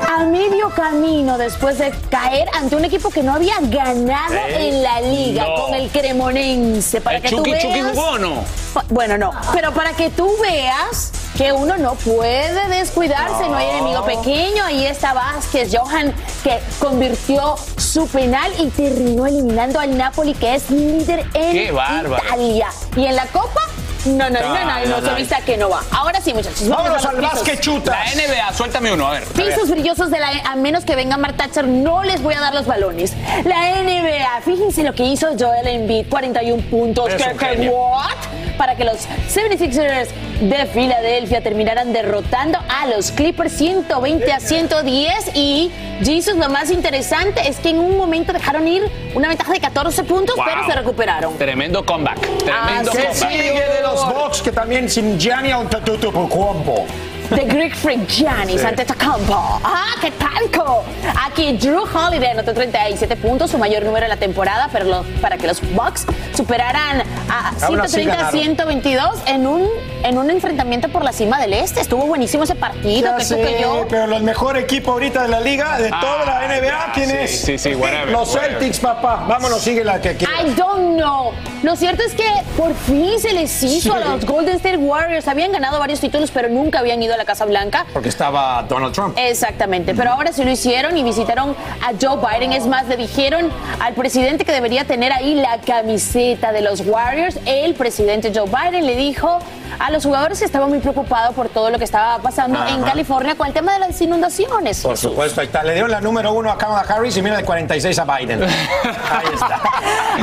a medio camino después de caer ante un equipo que no había ganado ¿Eh? en la liga No. con el Cremonense. Para ¿El que tú Chucky veas. Chucky jugó o no? Bueno, no. Pero para que tú veas que uno no puede descuidarse, no, hay enemigo pequeño. Ahí está Vázquez, Johan, que convirtió su penal y terminó eliminando al Napoli, que es líder en. Italia. ¿Y en la Copa? No, no, no, no, no, no, se no. vista que no va. Ahora sí, muchachos. vamos Vámonos al básquet chuta. La NBA, suéltame uno, a ver. a ver. Pisos brillosos de la a menos que venga Mark Thatcher, no les voy a dar los balones. La NBA, fíjense lo que hizo Joel Embiid, 41 puntos. Es ¿Qué, un qué, genio. what? Para que los 76ers de Filadelfia terminaran derrotando a los Clippers 120 a 110 y Jesus, lo más interesante es que en un momento dejaron ir una ventaja de 14 puntos, Wow. pero se recuperaron. Tremendo comeback. Tremendo Ah, ¿Qué sí, comeback. sigue de los Bucks que también sin Gianni Antetokounmpo? The Greek Freak Giannis Sí. Antetokounmpo. ¡Ah, qué talco! Aquí Drew Holiday anotó 37 puntos, su mayor número de la temporada, pero lo- para que los Bucks superaran a Aún así 130-122 en un, en un enfrentamiento por la cima del Este. Estuvo buenísimo ese partido, Ya que tú que yo. pero el mejor equipo ahorita de la liga, de Ah, toda la NBA, ¿quién sí, es? sí, sí, whatever, Los whatever. Celtics, papá. Vámonos, sigue la que quiera. I don't know. Lo cierto es que por fin se les hizo Sí. a los Golden State Warriors. Habían ganado varios títulos, pero nunca habían ido a la Casa Blanca. Porque estaba Donald Trump. Exactamente, pero ahora sí lo hicieron y visitaron a Joe Biden. Es más, le dijeron al presidente que debería tener ahí la camiseta de los Warriors. El presidente Joe Biden le dijo a los jugadores que estaba muy preocupado por todo lo que estaba pasando en Ajá. California con el tema de las inundaciones. Por supuesto, ahí está. Le dieron la número uno a Kamala Harris y mira de 46 a Biden. Ahí está.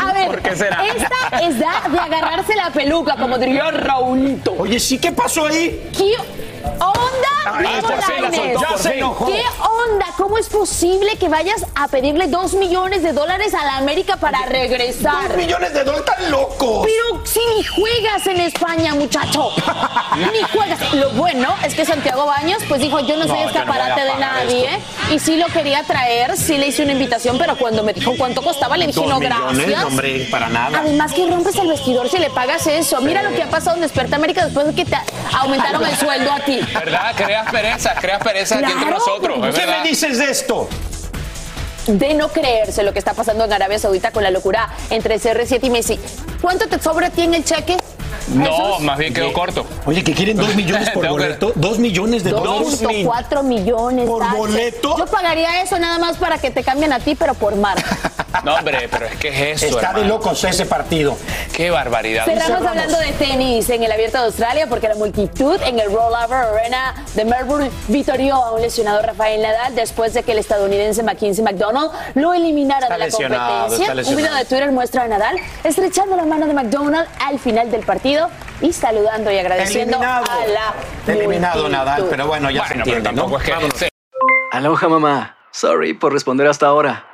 A ver, ¿Por qué será? esta es de agarrarse la peluca, como diría Raulito. Oye, sí, ¿qué pasó ahí? ¿Qué Oh! Onda? Por fin la soltó, por fin. ¿Qué onda? ¿Cómo es posible que vayas a pedirle dos millones de dólares a la América para regresar? Dos millones de dólares, están locos. Pero si ni juegas en España, muchacho. ni juegas. Lo bueno es que Santiago Baños pues dijo, yo no soy No, yo no escaparate de nadie. Y sí lo quería traer, sí le hice una invitación, pero cuando me dijo cuánto costaba, le dije, no, millones, gracias. hombre, para nada. Además que rompes el vestidor si le pagas eso. Mira lo que ha pasado en Despierta América después de que te aumentaron el sueldo a ti. ¿Verdad? Creas pereza, creas pereza aquí entre Claro, nosotros. ¿Qué verdad. me dices de esto? de no creerse lo que está pasando en Arabia Saudita con la locura entre CR7 y Messi. ¿Cuánto te sobra a ti en el cheque? No, Jesús? más bien quedó corto. Oye, que quieren dos millones por boleto. Dos millones de dólares. 2.4 millones. ¿Por boleto? Yo pagaría eso nada más para que te cambien a ti, pero por mar. No, hombre, pero es que es eso. Está de locos ese partido. Qué barbaridad. Cerramos hablando de tenis en el Abierto de Australia porque la multitud en el Rollover Arena de Melbourne vitorió a un lesionado Rafael Nadal después de que el estadounidense Mackenzie McDonald lo eliminara Está de la competencia. Un video de Twitter muestra a Nadal estrechando la mano de McDonald al final del partido y saludando y agradeciendo Eliminado. a la Eliminado multitud. Nadal, pero bueno, ya se pero entiende, ¿no? tampoco es que. Vámonos. sí. Aloha mamá. Sorry por responder hasta ahora.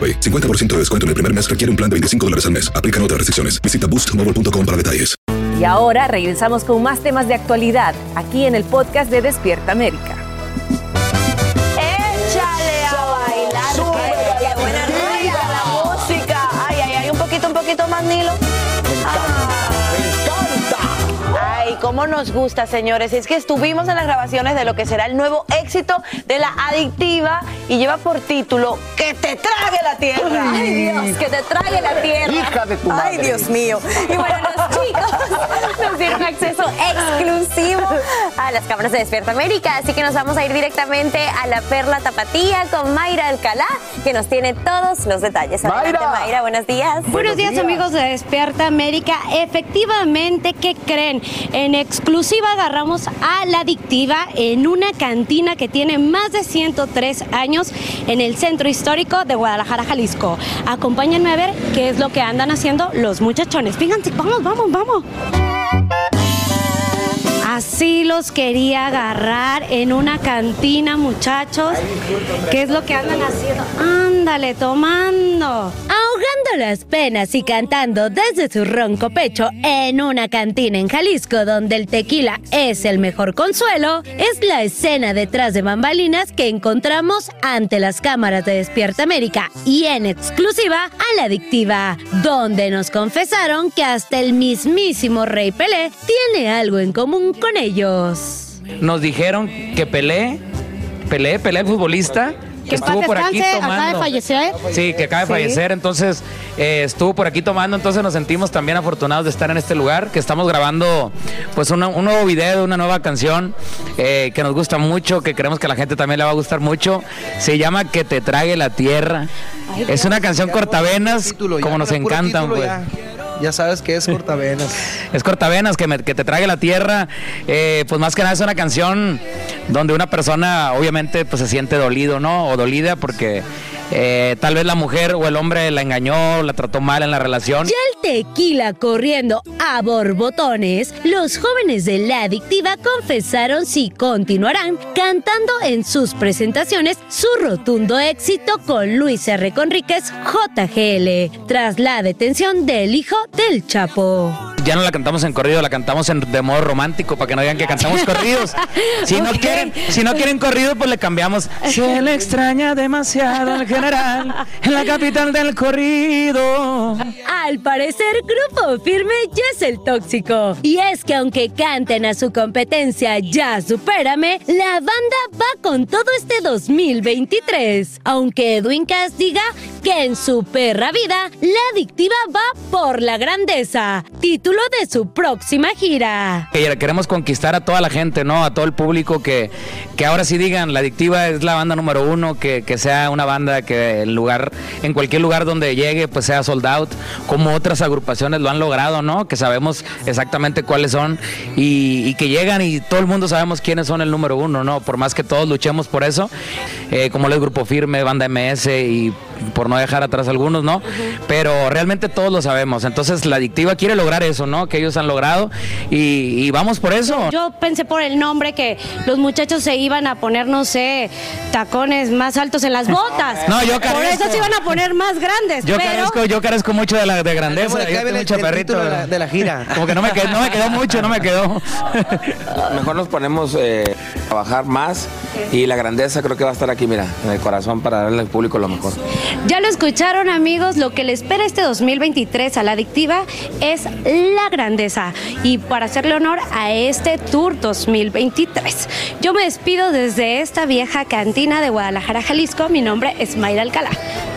AroPay. 50% de descuento en el primer mes requiere un plan de 25 dólares al mes. Aplican otras restricciones. Visita boostmobile.com para detalles. Y ahora regresamos con más temas de actualidad aquí en el podcast de Despierta América. Échale a bailar. Qué, qué buena rueda la música. Ay, ay, ay, un poquito, un poquito más, Nilo. Cómo nos gusta, señores. Es que estuvimos en las grabaciones de lo que será el nuevo éxito de la adictiva y lleva por título Que te trague la tierra. Ay, Dios, que te trague la tierra. Hija de tu Ay, madre. Dios mío. Y bueno, los chicos nos dieron acceso exclusivo a las cámaras de Despierta América. Así que nos vamos a ir directamente a la Perla Tapatía con Mayra Alcalá, que nos tiene todos los detalles. Adelante, Mayra. Mayra, buenos días. Buenos días, amigos de Despierta América. Efectivamente, ¿qué creen? En exclusiva agarramos a la adictiva en una cantina que tiene más de 103 años en el centro histórico de Guadalajara, Jalisco. Acompáñenme a ver qué es lo que andan haciendo los muchachones. Fíjense, vamos, vamos, vamos. Así los quería agarrar en una cantina, muchachos. ¿Qué es lo que andan haciendo? Ándale, tomando. Ahogando las penas y cantando desde su ronco pecho en una cantina en Jalisco donde el tequila es el mejor consuelo, es la escena detrás de bambalinas que encontramos ante las cámaras de Despierta América y en exclusiva a la adictiva, donde nos confesaron que hasta el mismísimo Rey Pelé tiene algo en común con ellos. Nos dijeron que Pelé, Pelé, Pelé el futbolista, Que estuvo por aquí descanse, acaba de tomando. fallecer. Sí, que acaba de Sí. fallecer, entonces eh, estuvo por aquí tomando, entonces nos sentimos también afortunados de estar en este lugar, que estamos grabando pues una- un nuevo video, una nueva canción eh, que nos gusta mucho, que creemos que a la gente también le va a gustar mucho. Se llama Que te trague la tierra. es una canción cortavenas, como nos encantan. pues. Ya sabes que es cortavenas. Es cortavenas, que, me- que te trague la tierra. Eh, pues más que nada es una canción donde una persona obviamente pues se siente dolido, ¿no? O dolida porque eh, tal vez la mujer o el hombre la engañó, la trató mal en la relación. Tequila corriendo a borbotones, los jóvenes de la adictiva confesaron si continuarán cantando en sus presentaciones su rotundo éxito con Luis R. Conríquez JGL, tras la detención del hijo del Chapo. Ya no la cantamos en corrido, la cantamos en, de modo romántico para que no digan que cantamos corridos. Si no quieren, si no quieren corrido, pues le cambiamos. Se le extraña demasiado al general en la capital del corrido. Al parecer, Grupo Firme ya es el tóxico. Y es que aunque canten a su competencia Ya Supérame, la banda va con todo este 2023. Aunque Edwin Cass diga que en su perra vida, la adictiva va por la grandeza. Título de su próxima gira. Que queremos conquistar a toda la gente, ¿no? A todo el público que, que ahora sí digan, la adictiva es la banda número uno, que, que sea una banda que el lugar, en cualquier lugar donde llegue, pues sea sold out, como otras agrupaciones lo han logrado, ¿no? Que sabemos exactamente cuáles son y, y que llegan y todo el mundo sabemos quiénes son el número uno, ¿no? Por más que todos luchemos por eso, eh, como el Grupo Firme, Banda MS y por no dejar atrás algunos, ¿no? Pero realmente todos lo sabemos. Entonces la adictiva quiere lograr eso, ¿no? Que ellos han logrado y, y vamos por eso. Yo pensé por el nombre que los muchachos se iban a poner, no sé, tacones más altos en las botas. No, yo Por eso carezco. se iban a poner más grandes. Yo pero carezco, yo carezco mucho de la de grandeza. ¿Cómo le yo tengo el- mucho el perrito. título de la- de la gira? Como que no me, quedó, no me quedó mucho, no me quedó. Mejor nos ponemos eh, a bajar más y la grandeza creo que va a estar aquí, mira, en el corazón para darle al público lo mejor. Ya lo escucharon amigos, lo que le espera este 2023 a la adictiva es la grandeza y para hacerle honor a este Tour 2023. Yo me despido desde esta vieja cantina de Guadalajara, Jalisco. Mi nombre es Mayra Alcalá.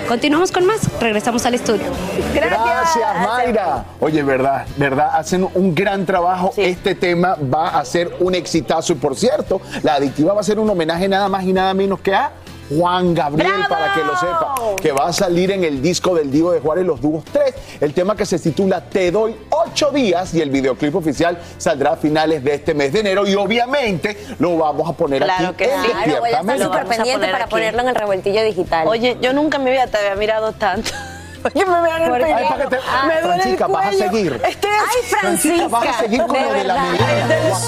Continuamos con más, regresamos al estudio. Gracias, Mayra. Oye, verdad, verdad, hacen un gran trabajo. Este tema va a ser un exitazo. Y por cierto, la adictiva va a ser un homenaje nada más y nada menos que a Juan Gabriel, para que lo sepa, que va a salir en el disco del Divo de Juárez, Los Dúos 3, el tema que se titula Te doy ocho días y el videoclip oficial saldrá a finales de este mes de enero y obviamente lo vamos a poner Claro aquí que en Claro, voy a estar súper pendiente para ponerlo en el revueltillo digital. Oye, yo nunca en mi vida te había mirado tanto. Oye, me vean el. Ay, para que te- Ah, me duele el Francisca, vas a seguir. Este es- Ay, Francisca, vas a seguir con de lo de la verdad.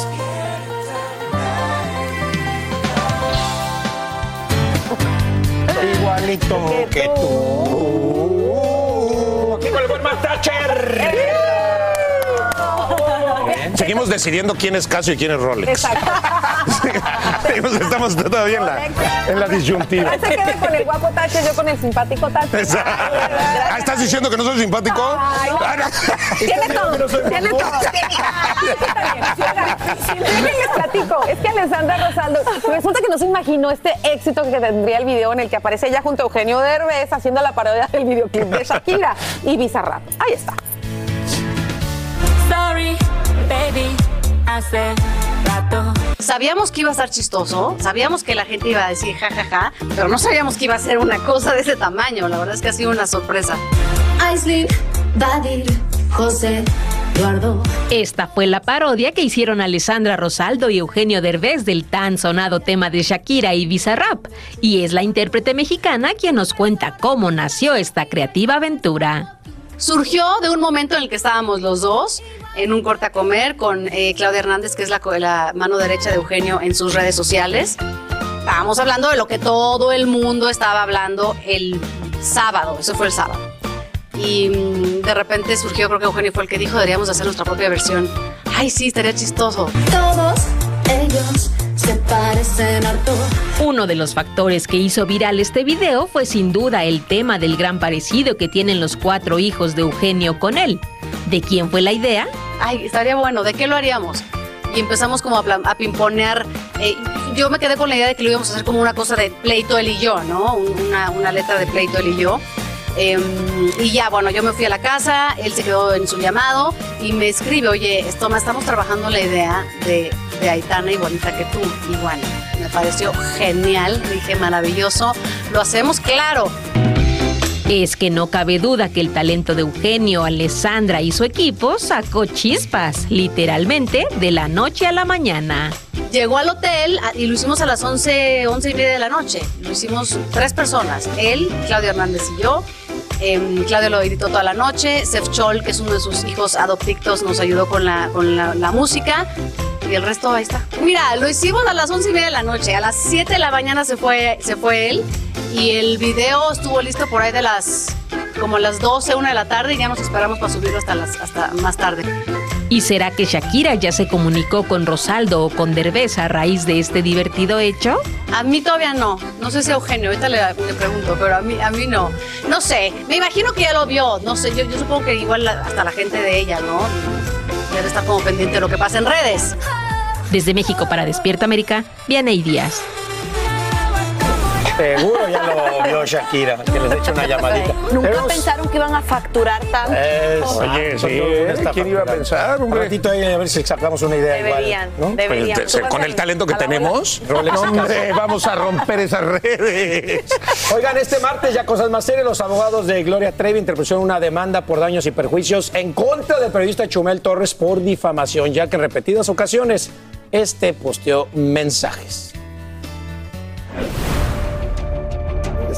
Igualito que tú. Aquí con el buen Mastacher. Seguimos decidiendo quién es Casio y quién es Rolex. Exacto. Seguimos- Estamos todavía en la, en la disyuntiva. Se queda con el guapo Tacho, yo con el simpático Tacho. Exacto. Ah, ¿Estás diciendo que no soy simpático? Ay, no. Ah, no. Tiene todo, no tiene todo. Les platico. Es que Alessandra Rosaldo, resulta que no se imaginó este éxito que tendría el video en el que aparece ella junto a Eugenio Derbez haciendo la parodia del videoclip de Shakira y Bizarrap. Ahí está. Baby, hace rato. Sabíamos que iba a estar chistoso, sabíamos que la gente iba a decir jajaja, pero no sabíamos que iba a ser una cosa de ese tamaño. La verdad es que ha sido una sorpresa. Aislinn, Badir, José, Eduardo. Esta fue la parodia que hicieron Alessandra Rosaldo y Eugenio Derbez del tan sonado tema de Shakira y Bizarrap. Y es la intérprete mexicana quien nos cuenta cómo nació esta creativa aventura. Surgió de un momento en el que estábamos los dos en un corta comer con eh, Claudia Hernández, que es la, mano derecha de Eugenio en sus redes sociales. Estábamos hablando de lo que todo el mundo estaba hablando el sábado, eso fue el sábado. Y mm, de repente surgió, creo que Eugenio fue el que dijo, deberíamos de hacer nuestra propia versión. Ay, sí, estaría chistoso. Todos ellos se parecen harto. Uno de los factores que hizo viral este video fue sin duda el tema del gran parecido que tienen los cuatro hijos de Eugenio con él. ¿De quién fue la idea? Ay, estaría bueno, ¿de qué lo haríamos? Y empezamos como a, a pimponear. eh, yo me quedé con la idea de que lo íbamos a hacer como una cosa de pleito él y yo, ¿no? Un- Una, una letra de pleito él y yo. Em, y ya, bueno, yo me fui a la casa, él se quedó en su llamado y me escribe, oye, Estoma, estamos trabajando la idea de, de Aitana igualita que tú. Y bueno, me pareció genial, dije, maravilloso, lo hacemos, claro. Es que no cabe duda que el talento de Eugenio, Alessandra y su equipo sacó chispas, literalmente, de la noche a la mañana. Llegó al hotel y lo hicimos a las 11, 11 y media de la noche. Lo hicimos tres personas, él, Claudio Hernández y yo. Em, Claudio lo editó toda la noche. Sef Chol, que es uno de sus hijos adoptictos, nos ayudó con la, con la música. Y el resto ahí está. Mira, lo hicimos a las 11 y media de la noche. A las 7 de la mañana se fue, se fue él. Y el video estuvo listo por ahí de las como las 12, 1 de la tarde y ya nos esperamos para subirlo hasta, las, hasta más tarde. ¿Y será que Shakira ya se comunicó con Rosaldo o con Derbez a raíz de este divertido hecho? A mí todavía no. No sé si a Eugenio, ahorita le, le pregunto, pero a mí, a mí no. No sé, me imagino que ya lo vio. No sé, yo, yo supongo que igual la- hasta la gente de ella, ¿no? Debe estar como pendiente de lo que pasa en redes. Desde México para Despierta América, Vianey Díaz. Seguro ya lo vio Shakira, que les eche una llamadita. Nunca pensaron que iban a facturar tanto. Eso. Oye, sí, ¿quién iba a pensar? Un ratito ahí a ver si sacamos una idea Deberían, igual. ¿no? deberían. Pues, con el talento que tenemos, hombre, vamos a romper esas redes. Oigan, este martes ya cosas más serias, los abogados de Gloria Trevi interpusieron una demanda por daños y perjuicios en contra del periodista Chumel Torres por difamación, ya que en repetidas ocasiones este posteó mensajes.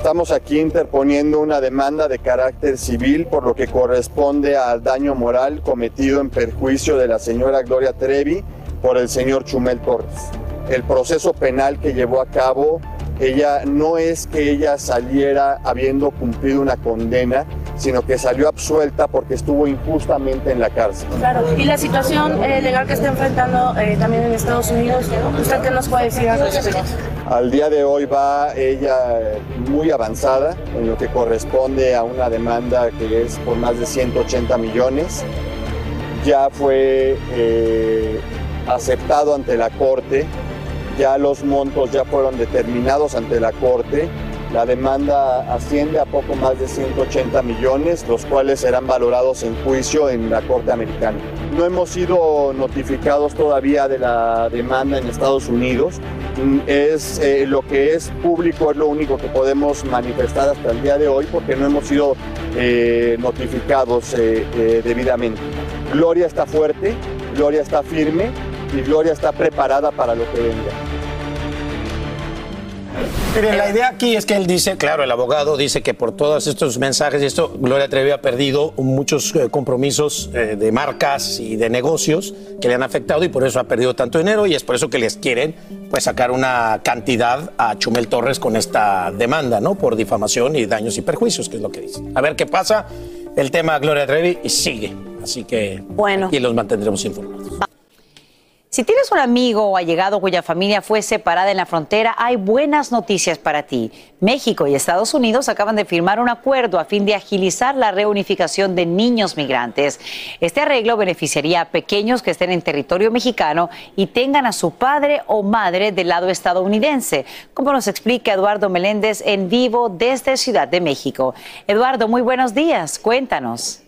Estamos aquí interponiendo una demanda de carácter civil por lo que corresponde al daño moral cometido en perjuicio de la señora Gloria Trevi por el señor Chumel Torres. El proceso penal que llevó a cabo, ella no es que ella saliera habiendo cumplido una condena, sino que salió absuelta porque estuvo injustamente en la cárcel. Claro, y la situación eh, legal que está enfrentando eh, también en Estados Unidos, ¿usted qué nos puede decir al respecto? Al día de hoy va ella eh, muy avanzada en lo que corresponde a una demanda que es por más de 180 millones. Ya fue eh, aceptado ante la Corte, ya los montos ya fueron determinados ante la Corte. La demanda asciende a poco más de 180 millones, los cuales serán valorados en juicio en la Corte Americana. No hemos sido notificados todavía de la demanda en Estados Unidos, es eh, lo que es público, es lo único que podemos manifestar hasta el día de hoy porque no hemos sido eh, notificados eh, debidamente. Gloria está fuerte, Gloria está firme y Gloria está preparada para lo que venga. Miren, la idea aquí es que él dice, claro, el abogado dice que por todos estos mensajes y esto, Gloria Trevi ha perdido muchos eh, compromisos eh, de marcas y de negocios que le han afectado y por eso ha perdido tanto dinero y es por eso que les quieren pues sacar una cantidad a Chumel Torres con esta demanda, ¿no? Por difamación y daños y perjuicios, que es lo que dice. A ver qué pasa. El tema Gloria Trevi sigue, así que Bueno. aquí los mantendremos informados. Si tienes un amigo o allegado cuya familia fue separada en la frontera, hay buenas noticias para ti. México y Estados Unidos acaban de firmar un acuerdo a fin de agilizar la reunificación de niños migrantes. Este arreglo beneficiaría a pequeños que estén en territorio mexicano y tengan a su padre o madre del lado estadounidense, como nos explica Eduardo Meléndez en vivo desde Ciudad de México. Eduardo, muy buenos días. Cuéntanos.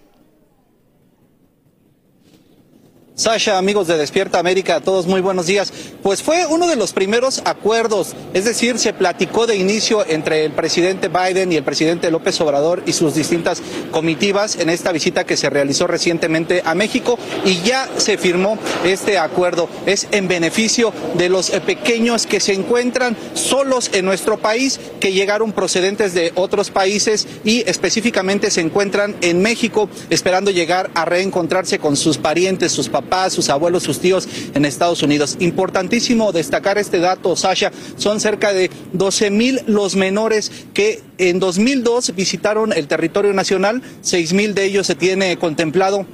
Sasha, amigos de Despierta América, todos muy buenos días. Pues fue uno de los primeros acuerdos, es decir, se platicó de inicio entre el presidente Biden y el presidente López Obrador y sus distintas comitivas en esta visita que se realizó recientemente a México y ya se firmó este acuerdo. Es en beneficio de los pequeños que se encuentran solos en nuestro país, que llegaron procedentes de otros países y específicamente se encuentran en México esperando llegar a reencontrarse con sus parientes, sus papás, sus abuelos, sus tíos en Estados Unidos. Importantísimo destacar este dato, Sasha. Son cerca de 12 mil los menores que en 2002 visitaron el territorio nacional. 6 mil de ellos se tiene contemplado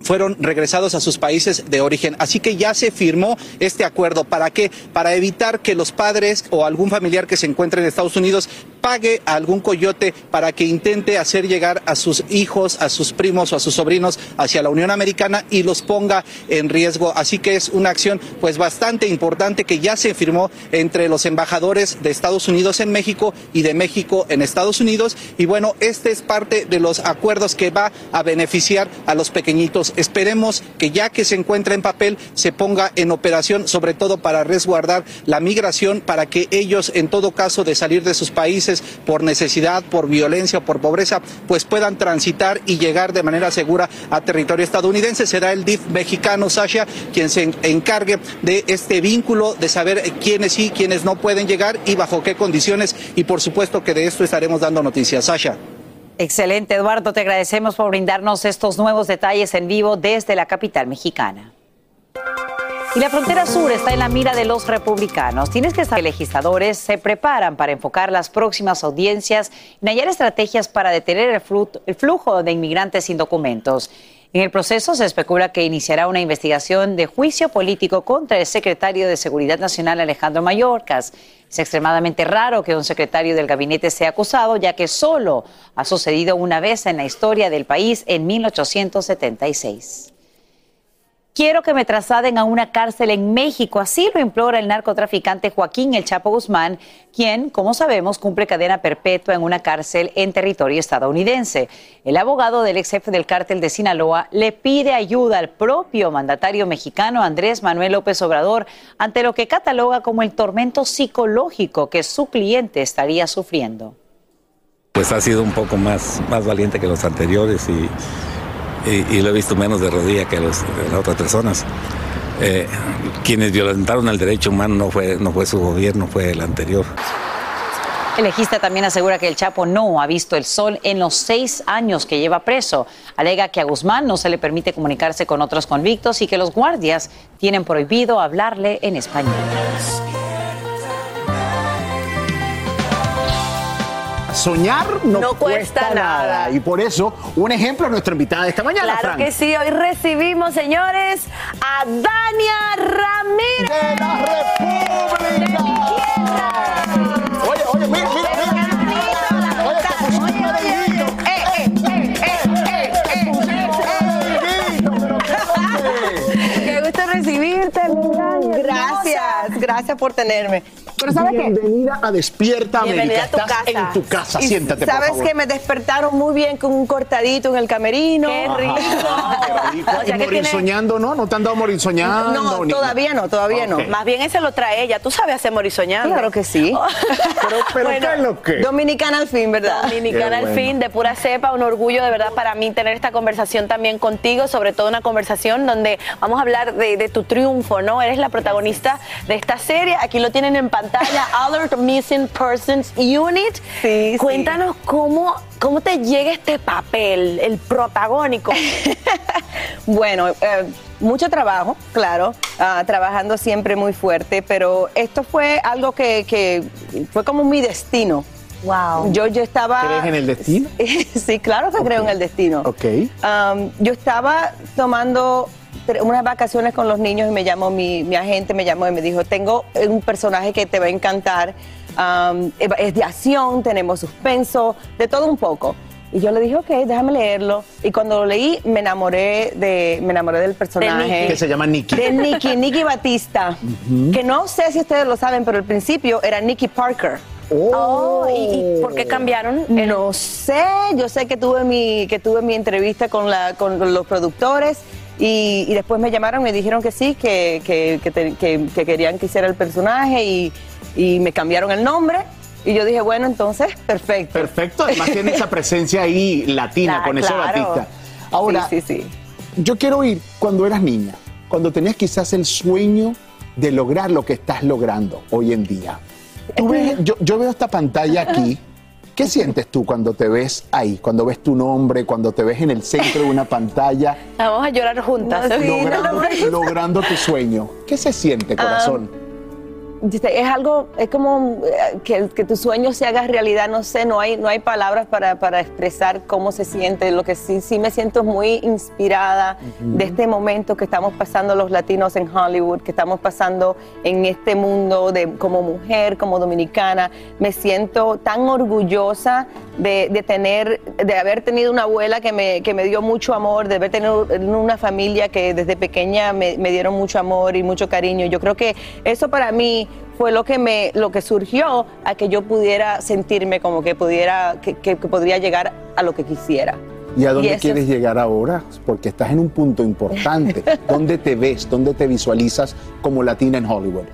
fueron regresados a sus países de origen. Así que ya se firmó este acuerdo. ¿Para qué? Para evitar que los padres o algún familiar que se encuentre en Estados Unidos pague a algún coyote para que intente hacer llegar a sus hijos, a sus primos o a sus sobrinos hacia la Unión Americana y los ponga en riesgo. Así que es una acción pues bastante importante que ya se firmó entre los embajadores de Estados Unidos en México y de México en Estados Unidos. Y bueno, este es parte de los acuerdos que va a beneficiar a los pequeñitos. Esperemos que ya que se encuentra en papel se ponga en operación, sobre todo para resguardar la migración, para que ellos, en todo caso de salir de sus países por necesidad, por violencia por pobreza, pues puedan transitar y llegar de manera segura a territorio estadounidense. Será el DIF mexicano, Sasha, quien se en- encargue de este vínculo, de saber quiénes sí, quiénes no pueden llegar y bajo qué condiciones. Y por supuesto que de esto estaremos dando noticias. Sasha. Excelente, Eduardo. Te agradecemos por brindarnos estos nuevos detalles en vivo desde la capital mexicana. Y la frontera sur está en la mira de los republicanos. Tienes que saber que legisladores se preparan para enfocar las próximas audiencias y hallar estrategias para detener el, el flujo de inmigrantes sin documentos. En el proceso se especula que iniciará una investigación de juicio político contra el secretario de Seguridad Nacional Alejandro Mayorkas. Es extremadamente raro que un secretario del gabinete sea acusado, ya que solo ha sucedido una vez en la historia del país en 1876. Quiero que me trasladen a una cárcel en México, así lo implora el narcotraficante Joaquín El Chapo Guzmán, quien, como sabemos, cumple cadena perpetua en una cárcel en territorio estadounidense. El abogado del ex jefe del cártel de Sinaloa le pide ayuda al propio mandatario mexicano Andrés Manuel López Obrador ante lo que cataloga como el tormento psicológico que su cliente estaría sufriendo. pues ha sido un poco más, más valiente que los anteriores y, y- lo he visto menos de rodilla que los, las otras personas. Eh, quienes violentaron el derecho humano no fue, no fue su gobierno, fue el anterior. El legista también asegura que el Chapo no ha visto el sol en los seis años que lleva preso. Alega que a Guzmán no se le permite comunicarse con otros convictos y que los guardias tienen prohibido hablarle en español. Soñar no, No cuesta nada. Y por eso, un ejemplo, nuestra invitada de esta mañana, Claro Fran. que sí, hoy recibimos, señores, a Dania Ramírez. De la República. Oye, oye, mira, mira. Qué gusto recibirte. Gracias, gracias por tenerme. Pero ¿sabe qué? Bienvenida a Despierta Bienvenida América. a tu Estás casa. en tu casa. Y Siéntate, ¿Sabes por favor. que me despertaron muy bien con un cortadito en el camerino? Qué rico. O sea y que morir tiene- soñando, ¿no? ¿No te han dado morir soñando? No, ni- todavía no, todavía no. Más bien ese lo trae ella. Tú sabes hacer morisoñando. Claro que sí. pero, pero ¿qué es lo que? Dominicana al fin, ¿verdad? Dominicana Qué al bueno. fin, de pura cepa, un orgullo de verdad para mí tener esta conversación también contigo, sobre todo una conversación donde vamos a hablar de, de tu triunfo, ¿no? Eres la protagonista de esta serie, aquí lo tienen en pantalla, Alert Missing Persons Unit. Cuéntanos cómo, cómo te llega este papel, el protagónico. Bueno, eh, mucho trabajo, claro, ah, trabajando siempre muy fuerte, pero esto fue algo que, que fue como mi destino. Wow. Yo, yo estaba... ¿Crees en el destino? sí, claro que creo en el destino. Ok. Um, yo estaba tomando unas vacaciones con los niños y me llamó mi, mi agente, me llamó y me dijo, tengo un personaje que te va a encantar, um, es de acción, tenemos suspenso, de todo un poco. Y yo le dije, ok, déjame leerlo. Y cuando lo leí, me enamoré, de, me enamoré del personaje. Que se llama Nicky. De Nicky, Nicky Batista. Que no sé si ustedes lo saben, pero al principio era Nicky Parker. Oh, ¿y, y por qué cambiaron? No sé, yo sé que tuve mi, que tuve mi entrevista con, la, con los productores y, y después me llamaron y me dijeron que sí, que, que, que te- que- que querían que hiciera el personaje y, y me cambiaron el nombre. Y yo dije, bueno, entonces, perfecto. Perfecto, además tiene esa presencia ahí latina con ese. Batista. Ahora, Sí, sí, yo quiero ir cuando eras niña, cuando tenías quizás el sueño de lograr lo que estás logrando hoy en día. Tú ves- yo, yo veo esta pantalla aquí. ¿Qué sientes tú cuando te ves ahí? Cuando ves tu nombre, cuando te ves en el centro de una pantalla, Vamos a llorar juntas. logrando, logrando tu sueño. ¿Qué se siente, corazón? Dice, Es algo, es como eh, que, que tu sueño se haga realidad, no sé, no hay, no hay palabras para, para expresar cómo se siente. Lo que sí, sí me siento muy inspirada de este momento que estamos pasando los latinos en Hollywood, que estamos pasando en este mundo de, como mujer, como dominicana. Me siento tan orgullosa de, de tener, de haber tenido una abuela que me, que me dio mucho amor, de haber tenido una familia que desde pequeña me, me dieron mucho amor y mucho cariño. Yo creo que eso para mí fue lo que me lo que surgió a que yo pudiera sentirme como que pudiera que, que- que podría llegar a lo que quisiera. ¿Y a dónde quieres es- llegar ahora? Porque estás en un punto importante. ¿Dónde te ves? ¿Dónde te visualizas como latina en Hollywood?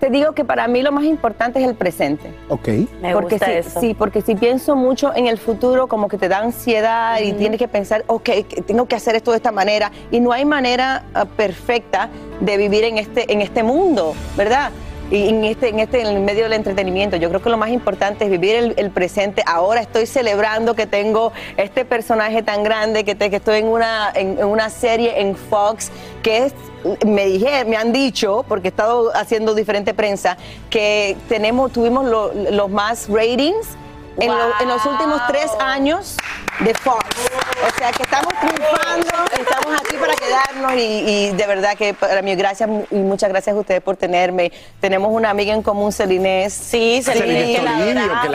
Te digo que para mí lo más importante es el presente. Ok. Me porque gusta si, eso. Sí, porque si pienso mucho en el futuro, como que te da ansiedad y tienes que pensar, ok, que tengo que hacer esto de esta manera. Y no hay manera ah, perfecta de vivir en este, en este mundo, ¿verdad? Y en este, en este, en el medio del entretenimiento. Yo creo que lo más importante es vivir el, presente. Ahora estoy celebrando que tengo este personaje tan grande, que, te- que estoy en una, en, una serie en Fox, que es me dije, me han dicho, porque he estado haciendo diferente prensa, que tenemos, tuvimos lo- los más ratings en, lo- en los últimos tres años de Fox. O sea que estamos triunfando, estamos aquí para quedarnos y, y de verdad que para mí gracias y muchas gracias a ustedes por tenerme. Tenemos una amiga en común, Celinés. Sí, Celine, que la adoramos,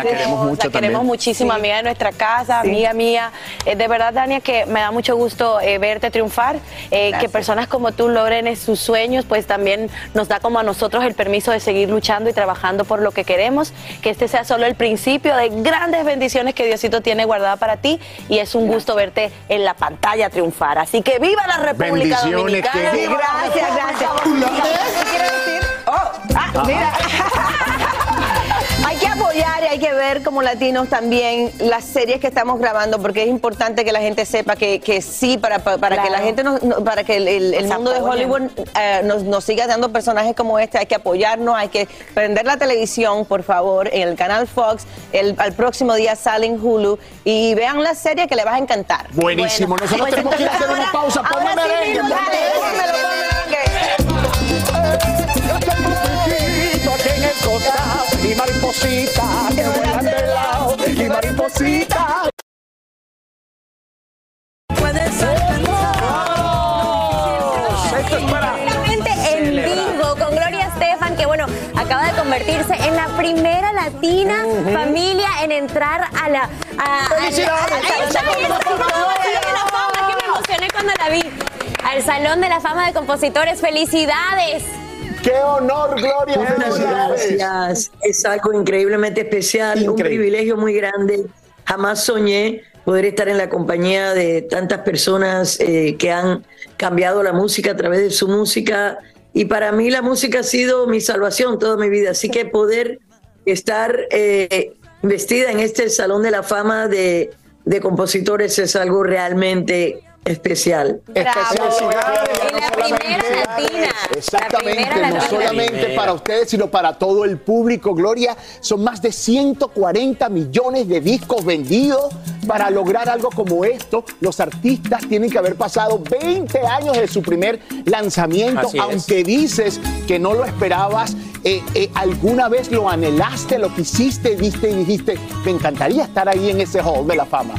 la queremos muchísimo, Sí. amiga de nuestra casa, Sí. amiga mía. Eh, de verdad, Dania, que me da mucho gusto eh, verte triunfar, eh, que personas como tú logren sus sueños, pues también nos da como a nosotros el permiso de seguir luchando y trabajando por lo que queremos, que este sea solo el principio de grandes bendiciones que Diosito tiene guardada para ti y es un gusto verte en la pantalla triunfar. Así que viva la República Bendiciones, Dominicana. que- viva la Gracias, República gracias. ¿Qué quiere decir? Oh, ah, mira. Hay que apoyar y hay que ver como latinos también las series que estamos grabando porque es importante que la gente sepa que, que sí, para, para, para que la gente, nos- no- para que el, el- el Nos mundo de. Hollywood eh, nos, nos siga dando personajes como este, hay que apoyarnos, hay que prender la televisión, por favor, en el canal Fox, el, al próximo día sale en Hulu y vean la serie que les va a encantar. Buenísimo. Nosotros Pues tenemos que ir a hacer una pausa. Ponme ahora sí, merengue, Milo, ponme dale, merengue. Y mariposita, que vuelan de lado, y mariposita. Esto es en vivo con Gloria Estefan, que bueno, acaba de convertirse en la primera latina familia en entrar a la. A, ¡Felicidades! la Fama, que me emocioné cuando la vi. Al Salón de la Fama de Compositores, ¡felicidades! ¡Qué honor, Gloria! Muchas gracias. Es algo increíblemente especial, un privilegio muy grande. Jamás soñé poder estar en la compañía de tantas personas eh, que han cambiado la música a través de su música. Y para mí la música ha sido mi salvación toda mi vida. Así que poder estar eh, vestida en este Salón de la Fama de, de compositores es algo realmente especial. la primera latina. Exactamente, no solamente para ustedes, sino para todo el público. Gloria, son más de 140 millones de discos vendidos. Para lograr algo como esto, los artistas tienen que haber pasado 20 años de su primer lanzamiento, Así es. aunque dices que no lo esperabas. eh, eh, ¿Alguna vez lo anhelaste, lo quisiste, viste y dijiste, me encantaría estar ahí en ese hall de la fama?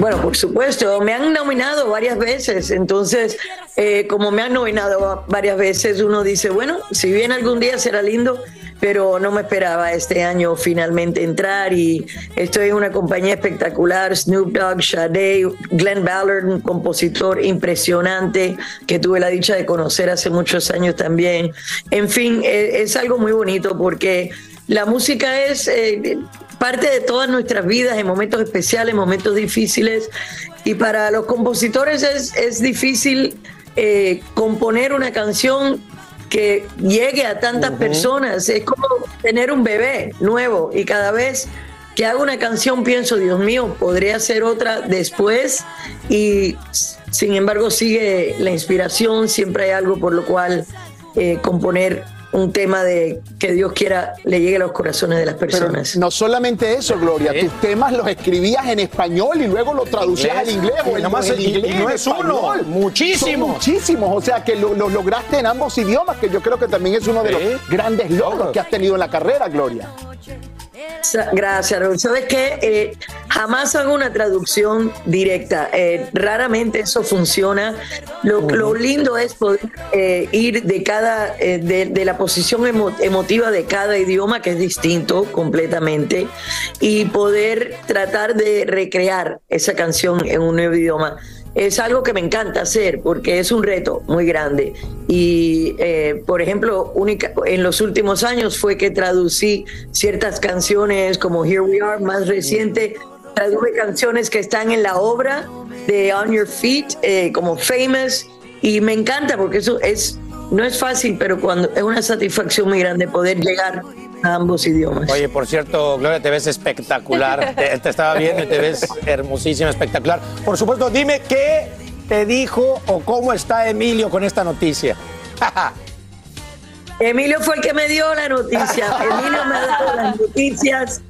Bueno, por supuesto, me han nominado varias veces, entonces, eh, como me han nominado varias veces, uno dice, bueno, si bien algún día será lindo, pero no me esperaba este año finalmente entrar y estoy en una compañía espectacular, Snoop Dogg, Sade, Glenn Ballard, un compositor impresionante que tuve la dicha de conocer hace muchos años también. En fin, eh, es algo muy bonito porque la música es eh, parte de todas nuestras vidas en momentos especiales, momentos difíciles. Y para los compositores es, es difícil eh, componer una canción que llegue a tantas personas. Es como tener un bebé nuevo y cada vez que hago una canción pienso, Dios mío, podría hacer otra después y sin embargo sigue la inspiración, siempre hay algo por lo cual eh, componer un tema de que Dios quiera le llegue a los corazones de las personas. No solamente eso, Gloria, tus temas los escribías en español y luego los traducías al inglés o en, inglés. no es uno, muchísimos. Son muchísimos, o sea que lo, lo lograste en ambos idiomas, que yo creo que también es uno de los grandes logros que has tenido en la carrera, Gloria. Gracias, Raúl. ¿Sabes qué? Eh, jamás hago una traducción directa. Eh, raramente eso funciona. Lo, lo lindo es poder eh, ir de cada, eh, de, de la posición emo- emotiva de cada idioma, que es distinto completamente, y poder tratar de recrear esa canción en un nuevo idioma. Es algo que me encanta hacer porque es un reto muy grande. Y, eh, por ejemplo, única, en los últimos años fue que traducí ciertas canciones como Here We Are, más reciente. Traduje canciones que están en la obra de On Your Feet, eh, como Famous. Y me encanta porque eso es, no es fácil, pero cuando es una satisfacción muy grande poder llegar ambos idiomas. Oye, por cierto, Gloria, te ves espectacular. te, te estaba viendo y te ves hermosísima, espectacular. Por supuesto, dime qué te dijo o cómo está Emilio con esta noticia. Emilio fue el que me dio la noticia. Emilio me ha dado las noticias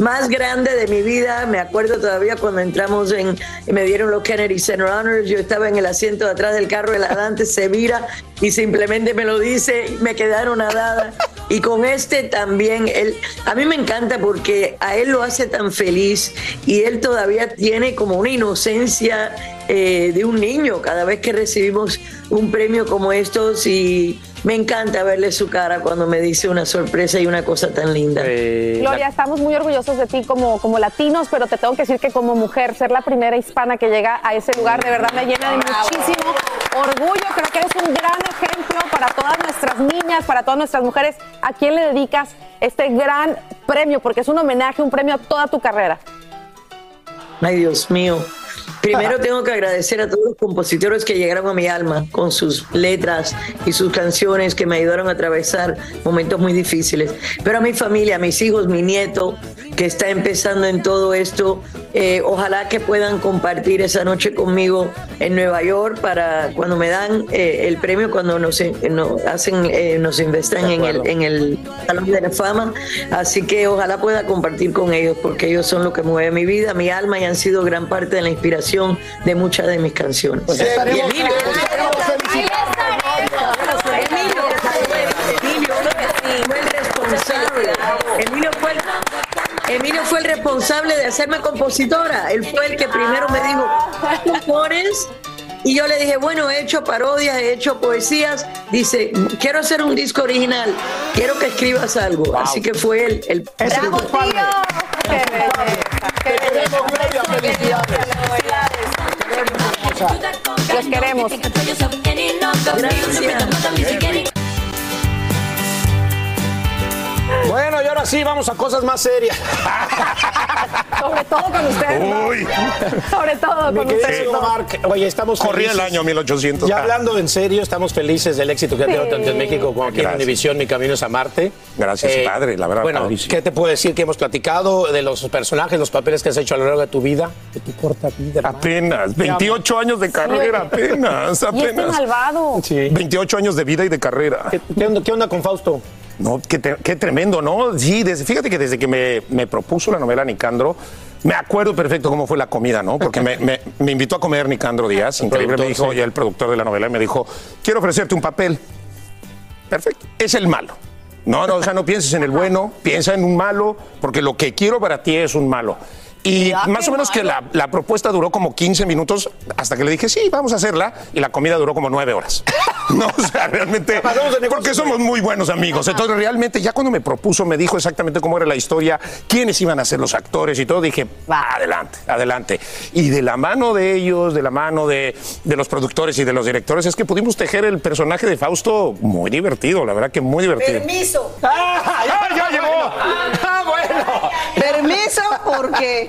más grandes de mi vida. Me acuerdo todavía cuando entramos en, me dieron los Kennedy Center Honors. Yo estaba en el asiento de atrás del carro, el adelante se mira y simplemente me lo dice. Me quedaron nadadas. Y con este también, él, a mí me encanta porque a él lo hace tan feliz y él todavía tiene como una inocencia eh, de un niño cada vez que recibimos un premio como estos y me encanta verle su cara cuando me dice una sorpresa y una cosa tan linda. Gloria, estamos muy orgullosos de ti como, como latinos, pero te tengo que decir que como mujer, ser la primera hispana que llega a ese lugar, de verdad me llena de muchísimo orgullo. Creo que eres un gran ejemplo para todas nuestras niñas, para todas nuestras mujeres. ¿A quién le dedicas este gran premio? Porque es un homenaje, un premio a toda tu carrera. Ay, Dios mío. Primero tengo que agradecer a todos los compositores que llegaron a mi alma con sus letras y sus canciones que me ayudaron a atravesar momentos muy difíciles. Pero a mi familia, a mis hijos, mi nieto, que está empezando en todo esto, eh, ojalá que puedan compartir esa noche conmigo en Nueva York para cuando me dan eh, el premio, cuando nos, nos hacen, eh, nos investan en el, en el Salón de la Fama. Así que ojalá pueda compartir con ellos, porque ellos son lo que mueve mi vida, mi alma y han sido gran parte de la inspiración de muchas de mis canciones. Pues estaremos- Emilio, Emilio, Emilio fue el responsable. Emilio fue el, Emilio fue el responsable de hacerme compositora. Él fue el que primero me dijo, ¿tú pones? Y yo le dije, bueno, he hecho parodias, he hecho poesías. Dice, quiero hacer un disco original, quiero que escribas algo. Así que fue él el... ¡Bravo, tío! ¡Qué belleza! ¡Qué belleza! Los queremos. Gracias. Bueno, y ahora sí, vamos a cosas más serias. Sobre todo con ustedes. ¿no? Uy. Sobre todo Mi con ustedes. ¿no? Marc, oye, estamos Corría el año 1800. Ya hablando en serio, estamos felices del éxito que ha tenido tanto en México como aquí en. Univisión, Mi Camino es a Marte. Eh, Gracias, padre, la verdad, Bueno, padrísimo. ¿qué te puedo decir? Que hemos platicado de los personajes, los papeles que has hecho a lo largo de tu vida, de tu corta vida. hermano. Apenas, 28 años de carrera, apenas, Y este apenas. malvado. Sí. 28 años de vida y de carrera. ¿Qué, qué onda, qué onda con Fausto? No, qué, te- qué tremendo, ¿no? Sí, desde- fíjate que desde que me, me propuso la novela Nicandro, me acuerdo perfecto cómo fue la comida, ¿no? Porque me, me- me invitó a comer Nicandro Díaz, increíble, me dijo, sí. y el productor de la novela me dijo, quiero ofrecerte un papel. Perfecto, es el malo. No, no, o sea, no pienses en el bueno, piensa en un malo, porque lo que quiero para ti es un malo. Y Ah, más o menos que la, la propuesta duró como 15 minutos hasta que le dije, sí, vamos a hacerla. Y la comida duró como 9 horas. No, o sea, realmente. Porque somos muy buenos amigos. Entonces, realmente, ya cuando me propuso, me dijo exactamente cómo era la historia, quiénes iban a ser los actores y todo, dije, va, adelante, adelante. Y de la mano de ellos, de la mano de, de los productores y de los directores, es que pudimos tejer el personaje de Fausto muy divertido, la verdad que muy divertido. Permiso. ¡Ah! ¡Ya, ya llegó! ¡Ah, bueno! Permiso porque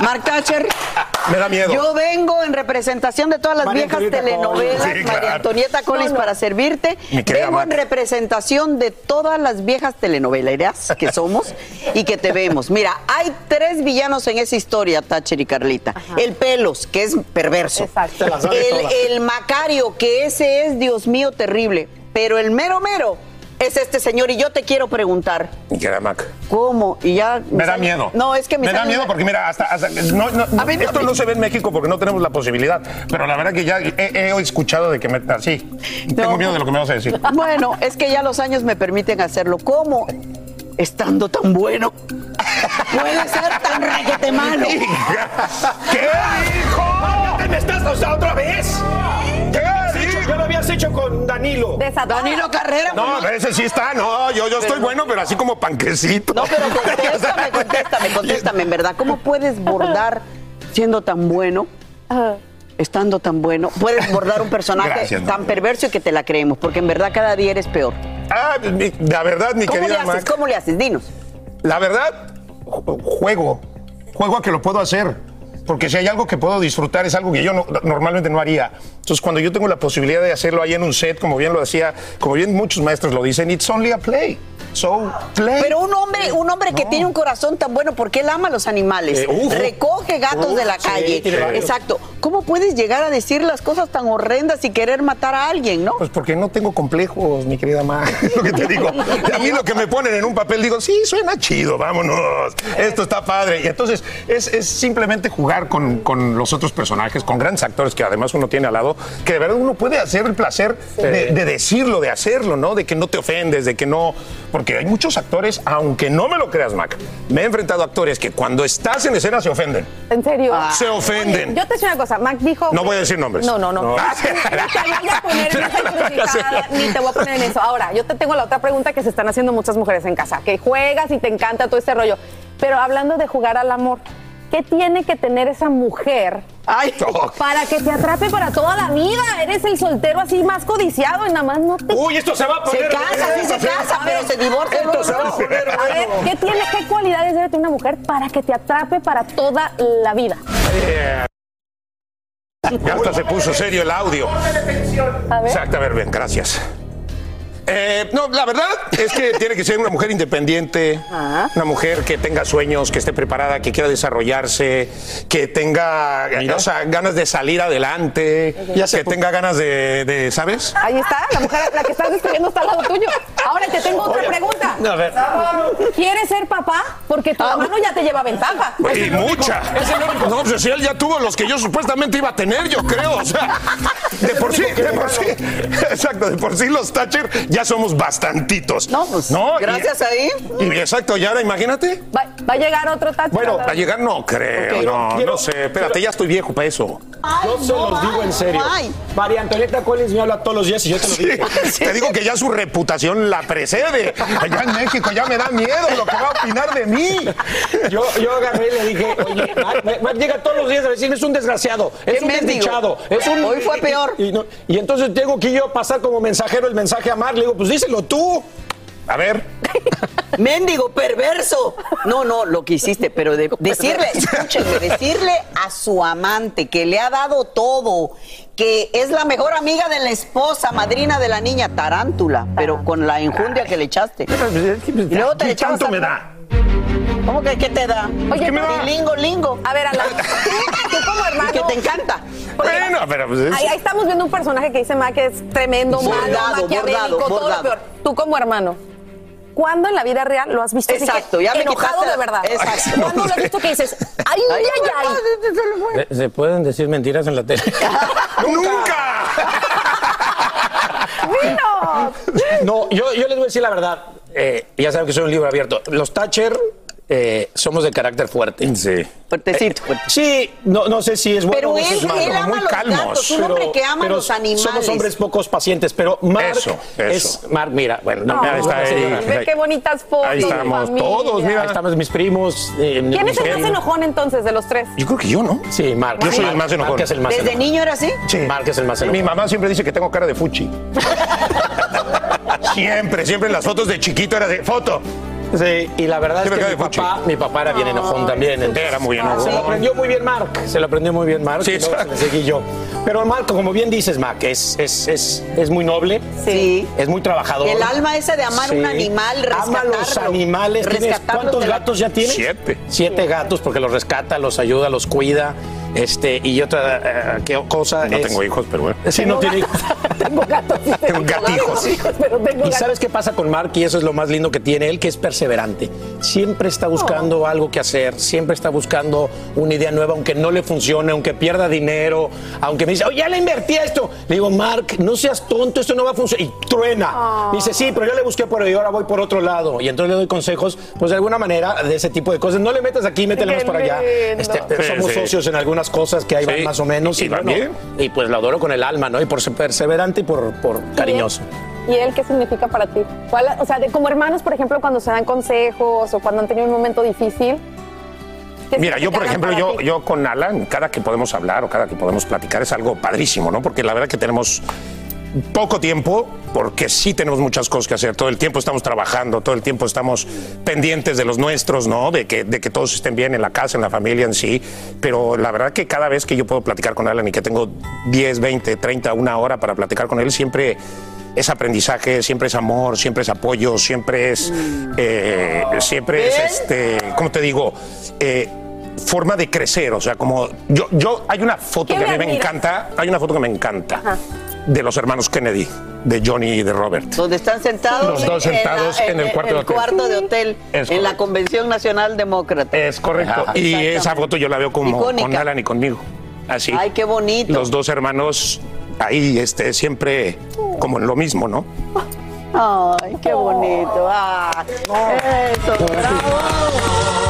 Mark Thatcher. Me da miedo. Yo vengo en representación de todas las María viejas Antonieta telenovelas, Collins. Sí, claro. María Antonieta Collins para servirte. Vengo en representación de todas las viejas telenoveleras que somos y que te vemos. Mira, hay tres villanos en esa historia, Thatcher y Carlita. El Pelos, que es perverso. Exacto. El, el Macario, que ese es, Dios mío, terrible. Pero el mero mero es este señor y yo te quiero preguntar, Mi querida Mac. ¿cómo? Y ya Me da miedo. No, es que mis me da miedo porque mira, hasta, hasta- no, no, A ver, esto no se ve en México porque no tenemos la posibilidad. Pero la verdad que ya he, he escuchado de que me así. Tengo No. miedo de lo que me vas a decir. Bueno, es que ya los años me permiten hacerlo. ¿Cómo? Estando tan bueno. Puede ser tan requete malo. ¿Qué dijo? ¿Ya me estás o sea, otra vez? ¿Qué? Ya lo habías hecho con Danilo. Desatada. Danilo Carrera. No, ese sí está, no, yo, yo estoy bueno, pero así como panquecito. No, pero contéstame, contéstame, contéstame, en verdad. ¿Cómo puedes bordar siendo tan bueno? Estando tan bueno, puedes bordar un personaje Gracias, tan no. perverso y que te la creemos, porque en verdad cada día eres peor. Ah, mi- la verdad, mi ¿Cómo le haces? Mac. ¿Cómo le haces? Dinos. La verdad, ju- juego. Juego a que lo puedo hacer. Porque si hay algo que puedo disfrutar, es algo que yo no- normalmente no haría. Entonces, cuando yo tengo la posibilidad de hacerlo ahí en un set, como bien lo decía, como bien muchos maestros lo dicen, it's only a play. So, play. Pero un hombre, un hombre que tiene un corazón tan bueno, porque él ama a los animales, Eh, uf. recoge gatos Uf, de la calle. Exacto. ¿Cómo puedes llegar a decir las cosas tan horrendas y querer matar a alguien, no? Pues porque no tengo complejos, mi querida Ma. Es lo que te digo. A mí lo que me ponen en un papel, digo, sí, suena chido, vámonos. Esto está padre. Y entonces es, es simplemente jugar con, con los otros personajes, con grandes actores que además uno tiene al lado, que de verdad uno puede hacer el placer de, de decirlo, de hacerlo, ¿no? De que no te ofendes, de que no. Porque hay muchos actores, aunque no me lo creas, Mac, me he enfrentado a actores que cuando estás en escena se ofenden. ¿En serio? Se ofenden. Yo te decía una cosa, Mac dijo... No voy a decir nombres. No, no, no. No. Ni te voy a poner en esa ni te voy a poner en eso. Ahora, yo te tengo la otra pregunta que se están haciendo muchas mujeres en casa, que juegas y te encanta todo este rollo. Pero hablando de jugar al amor, ¿qué tiene que tener esa mujer Ay, para que te atrape para toda la vida? Eres el soltero así más codiciado y nada más no te... Uy, esto se va a se poner. casa, sí se casa, pero se divorcia. Esto se va a poner. A ver, ¿qué tiene, qué cualidades debe tener una mujer para que te atrape para toda la vida? Ya hasta se puso serio el audio. A ver. Exacto, a ver, bien, gracias. Eh, no, la verdad es que tiene que ser una mujer independiente, una mujer que tenga sueños, que esté preparada, que quiera desarrollarse, que tenga o sea, ganas de salir adelante, que tenga ganas de, de, ¿sabes? Ahí está, la mujer, la que estás describiendo está al lado tuyo. Ahora te tengo otra pregunta. A ver. ¿Quieres ser papá? Porque tu hermano ya te lleva ventaja. Y mucha. No, pues si él ya tuvo los que yo supuestamente iba a tener, yo creo. O sea, de por sí, de por sí. Exacto, de por sí los Thatcher ya somos bastantitos. No, pues, ¿No? Y- gracias ahí. Y, exacto, y ahora imagínate. Va, va a llegar otro tacho. Bueno, a llegar no creo, no, Quiero- no sé. Espérate, ya estoy viejo para eso. Yo se los digo en serio. ay. María Antonieta Collins me habla todos los días y yo te lo digo. Te digo que ya su reputación la precede. Allá en México ya me da miedo lo que va a opinar de mí. Yo, yo agarré y le dije, oye, Mar, Mar- Mar llega todos los días a decirme, es un desgraciado, es ¿Qué un mendigo? desdichado, es un... Hoy fue y- peor. Y, y no- y entonces tengo que yo pasar como mensajero el mensaje a Mar, le digo, pues díselo tú. A ver. Mendigo, perverso. No, no, lo que hiciste, pero de- decirle, escúchenme, decirle a su amante que le ha dado todo, que es la mejor amiga de la esposa, madrina de la niña, tarántula, pero con la enjundia que le echaste. Y luego te ¿Qué le echabas tanto a- me da? ¿Cómo que qué te da? Oye, ¿Qué me da? Lingo, lingo. A ver, Alan, tú como hermano. Que te encanta. Bueno, pero pues es- Ahí, ahí estamos viendo un personaje que dice Mac que es tremendo, Bordado, malo, maquiavélico, bordado, todo lo bordado. peor. Tú como hermano, ¿cuándo en la vida real lo has visto así Exacto, que ya me enojado de verdad? Exacto. ¿Cuándo lo has visto que dices, ay, ay, ay, ay? ¿Se- ¿Se pueden decir mentiras en la tele? ¡Nunca! No, yo, yo les voy a decir la verdad. Eh, ya saben que soy un libro abierto. Los Thatcher eh, somos de carácter fuerte. Sí. Fuertecito. Sí, no, no sé si es bueno Pero o él- es malo. él ama muy los calmos. gatos, un hombre que ama pero los animales. Somos hombres pocos pacientes, pero Mark Eso, eso. es Mark, mira, bueno, no, mira, está ahí. Ve qué bonitas fotos. Ahí estamos familia. todos, mira. Ahí estamos mis primos. eh, ¿Quién mi es el más enojón entonces de los tres? Yo creo que yo, ¿no? Sí, Mark. Yo soy Mark- el más enojón. Mark es el más ¿Desde enojón. niño era así? Sí. Mark es el más Mi enojón. mamá siempre dice que tengo cara de fuchi. siempre, siempre en las fotos de chiquito era de foto. Sí, y la verdad es que mi papá, mi papá era bien enojón también. entonces- Era muy Se enojón. lo aprendió muy bien Mark, se lo aprendió muy bien Mark Sí, y luego se exacto. le seguí yo. Pero Mark, como bien dices, Mark, es, es, es, es muy noble, Sí. es muy trabajador. El alma esa de amar Sí. un animal, Ama los rescatarlo. animales. ¿Tienes- Rescatarlos ¿Cuántos de la- gatos ya tienes? Siete. Siete gatos porque los rescata, los ayuda, los cuida. Este, y otra eh, ¿qué cosa No es- tengo hijos, pero bueno. Sí, no tiene hijos. Tengo gatos. sí, Tengo gatijos. hijos, pero tengo ¿Y gatos. sabes qué pasa con Mark? Y eso es lo más lindo que tiene él, que es perseverante. Siempre está buscando algo que hacer, siempre está buscando una idea nueva, aunque no le funcione, aunque pierda dinero, aunque me dice, oye, ya le invertí a esto. Le digo, Mark, no seas tonto, esto no va a funcionar. Y truena. Me dice, sí, pero yo le busqué por ahí, ahora voy por otro lado. Y entonces le doy consejos, pues de alguna manera, de ese tipo de cosas. No le metas aquí, métele más por allá. Este, Sí, somos sí. socios en algunas cosas que ahí van Sí. más o menos. Y bien. y pues lo adoro con el alma, ¿no? Y por ser perseverante y por, por cariñoso. ¿Y él qué significa para ti? ¿Cuál- o sea, de, como hermanos, por ejemplo, cuando se dan consejos o cuando han tenido un momento difícil. ¿qué Mira, yo por ejemplo, yo, yo con Alan, cada que podemos hablar o cada que podemos platicar es algo padrísimo, ¿no? Porque la verdad que tenemos poco tiempo, porque sí tenemos muchas cosas que hacer. Todo el tiempo estamos trabajando, todo el tiempo estamos pendientes de los nuestros, ¿no? De que, de que todos estén bien en la casa, en la familia en sí. Pero la verdad que cada vez que yo puedo platicar con Alan y que tengo 10, 20, 30, una hora para platicar con él, siempre es aprendizaje, siempre es amor, siempre es apoyo, siempre es, eh, siempre es este, ¿cómo te digo? Eh, forma de crecer, o sea, como yo, yo hay una foto ¿Qué que a mí me encanta, hay una foto que me encanta Ajá. de los hermanos Kennedy, de Johnny y de Robert. Donde están sentados, Los dos en la- sentados en el cuarto de hotel. cuarto de hotel, Es en la. Convención Nacional Demócrata. Es correcto. Ajá. y esa foto yo la veo como Icónica. con Alan y conmigo. Así. Ay, qué bonito. Los dos hermanos ahí, este, siempre como en lo mismo, ¿no? Ay, qué bonito. Ah, eso, bravo.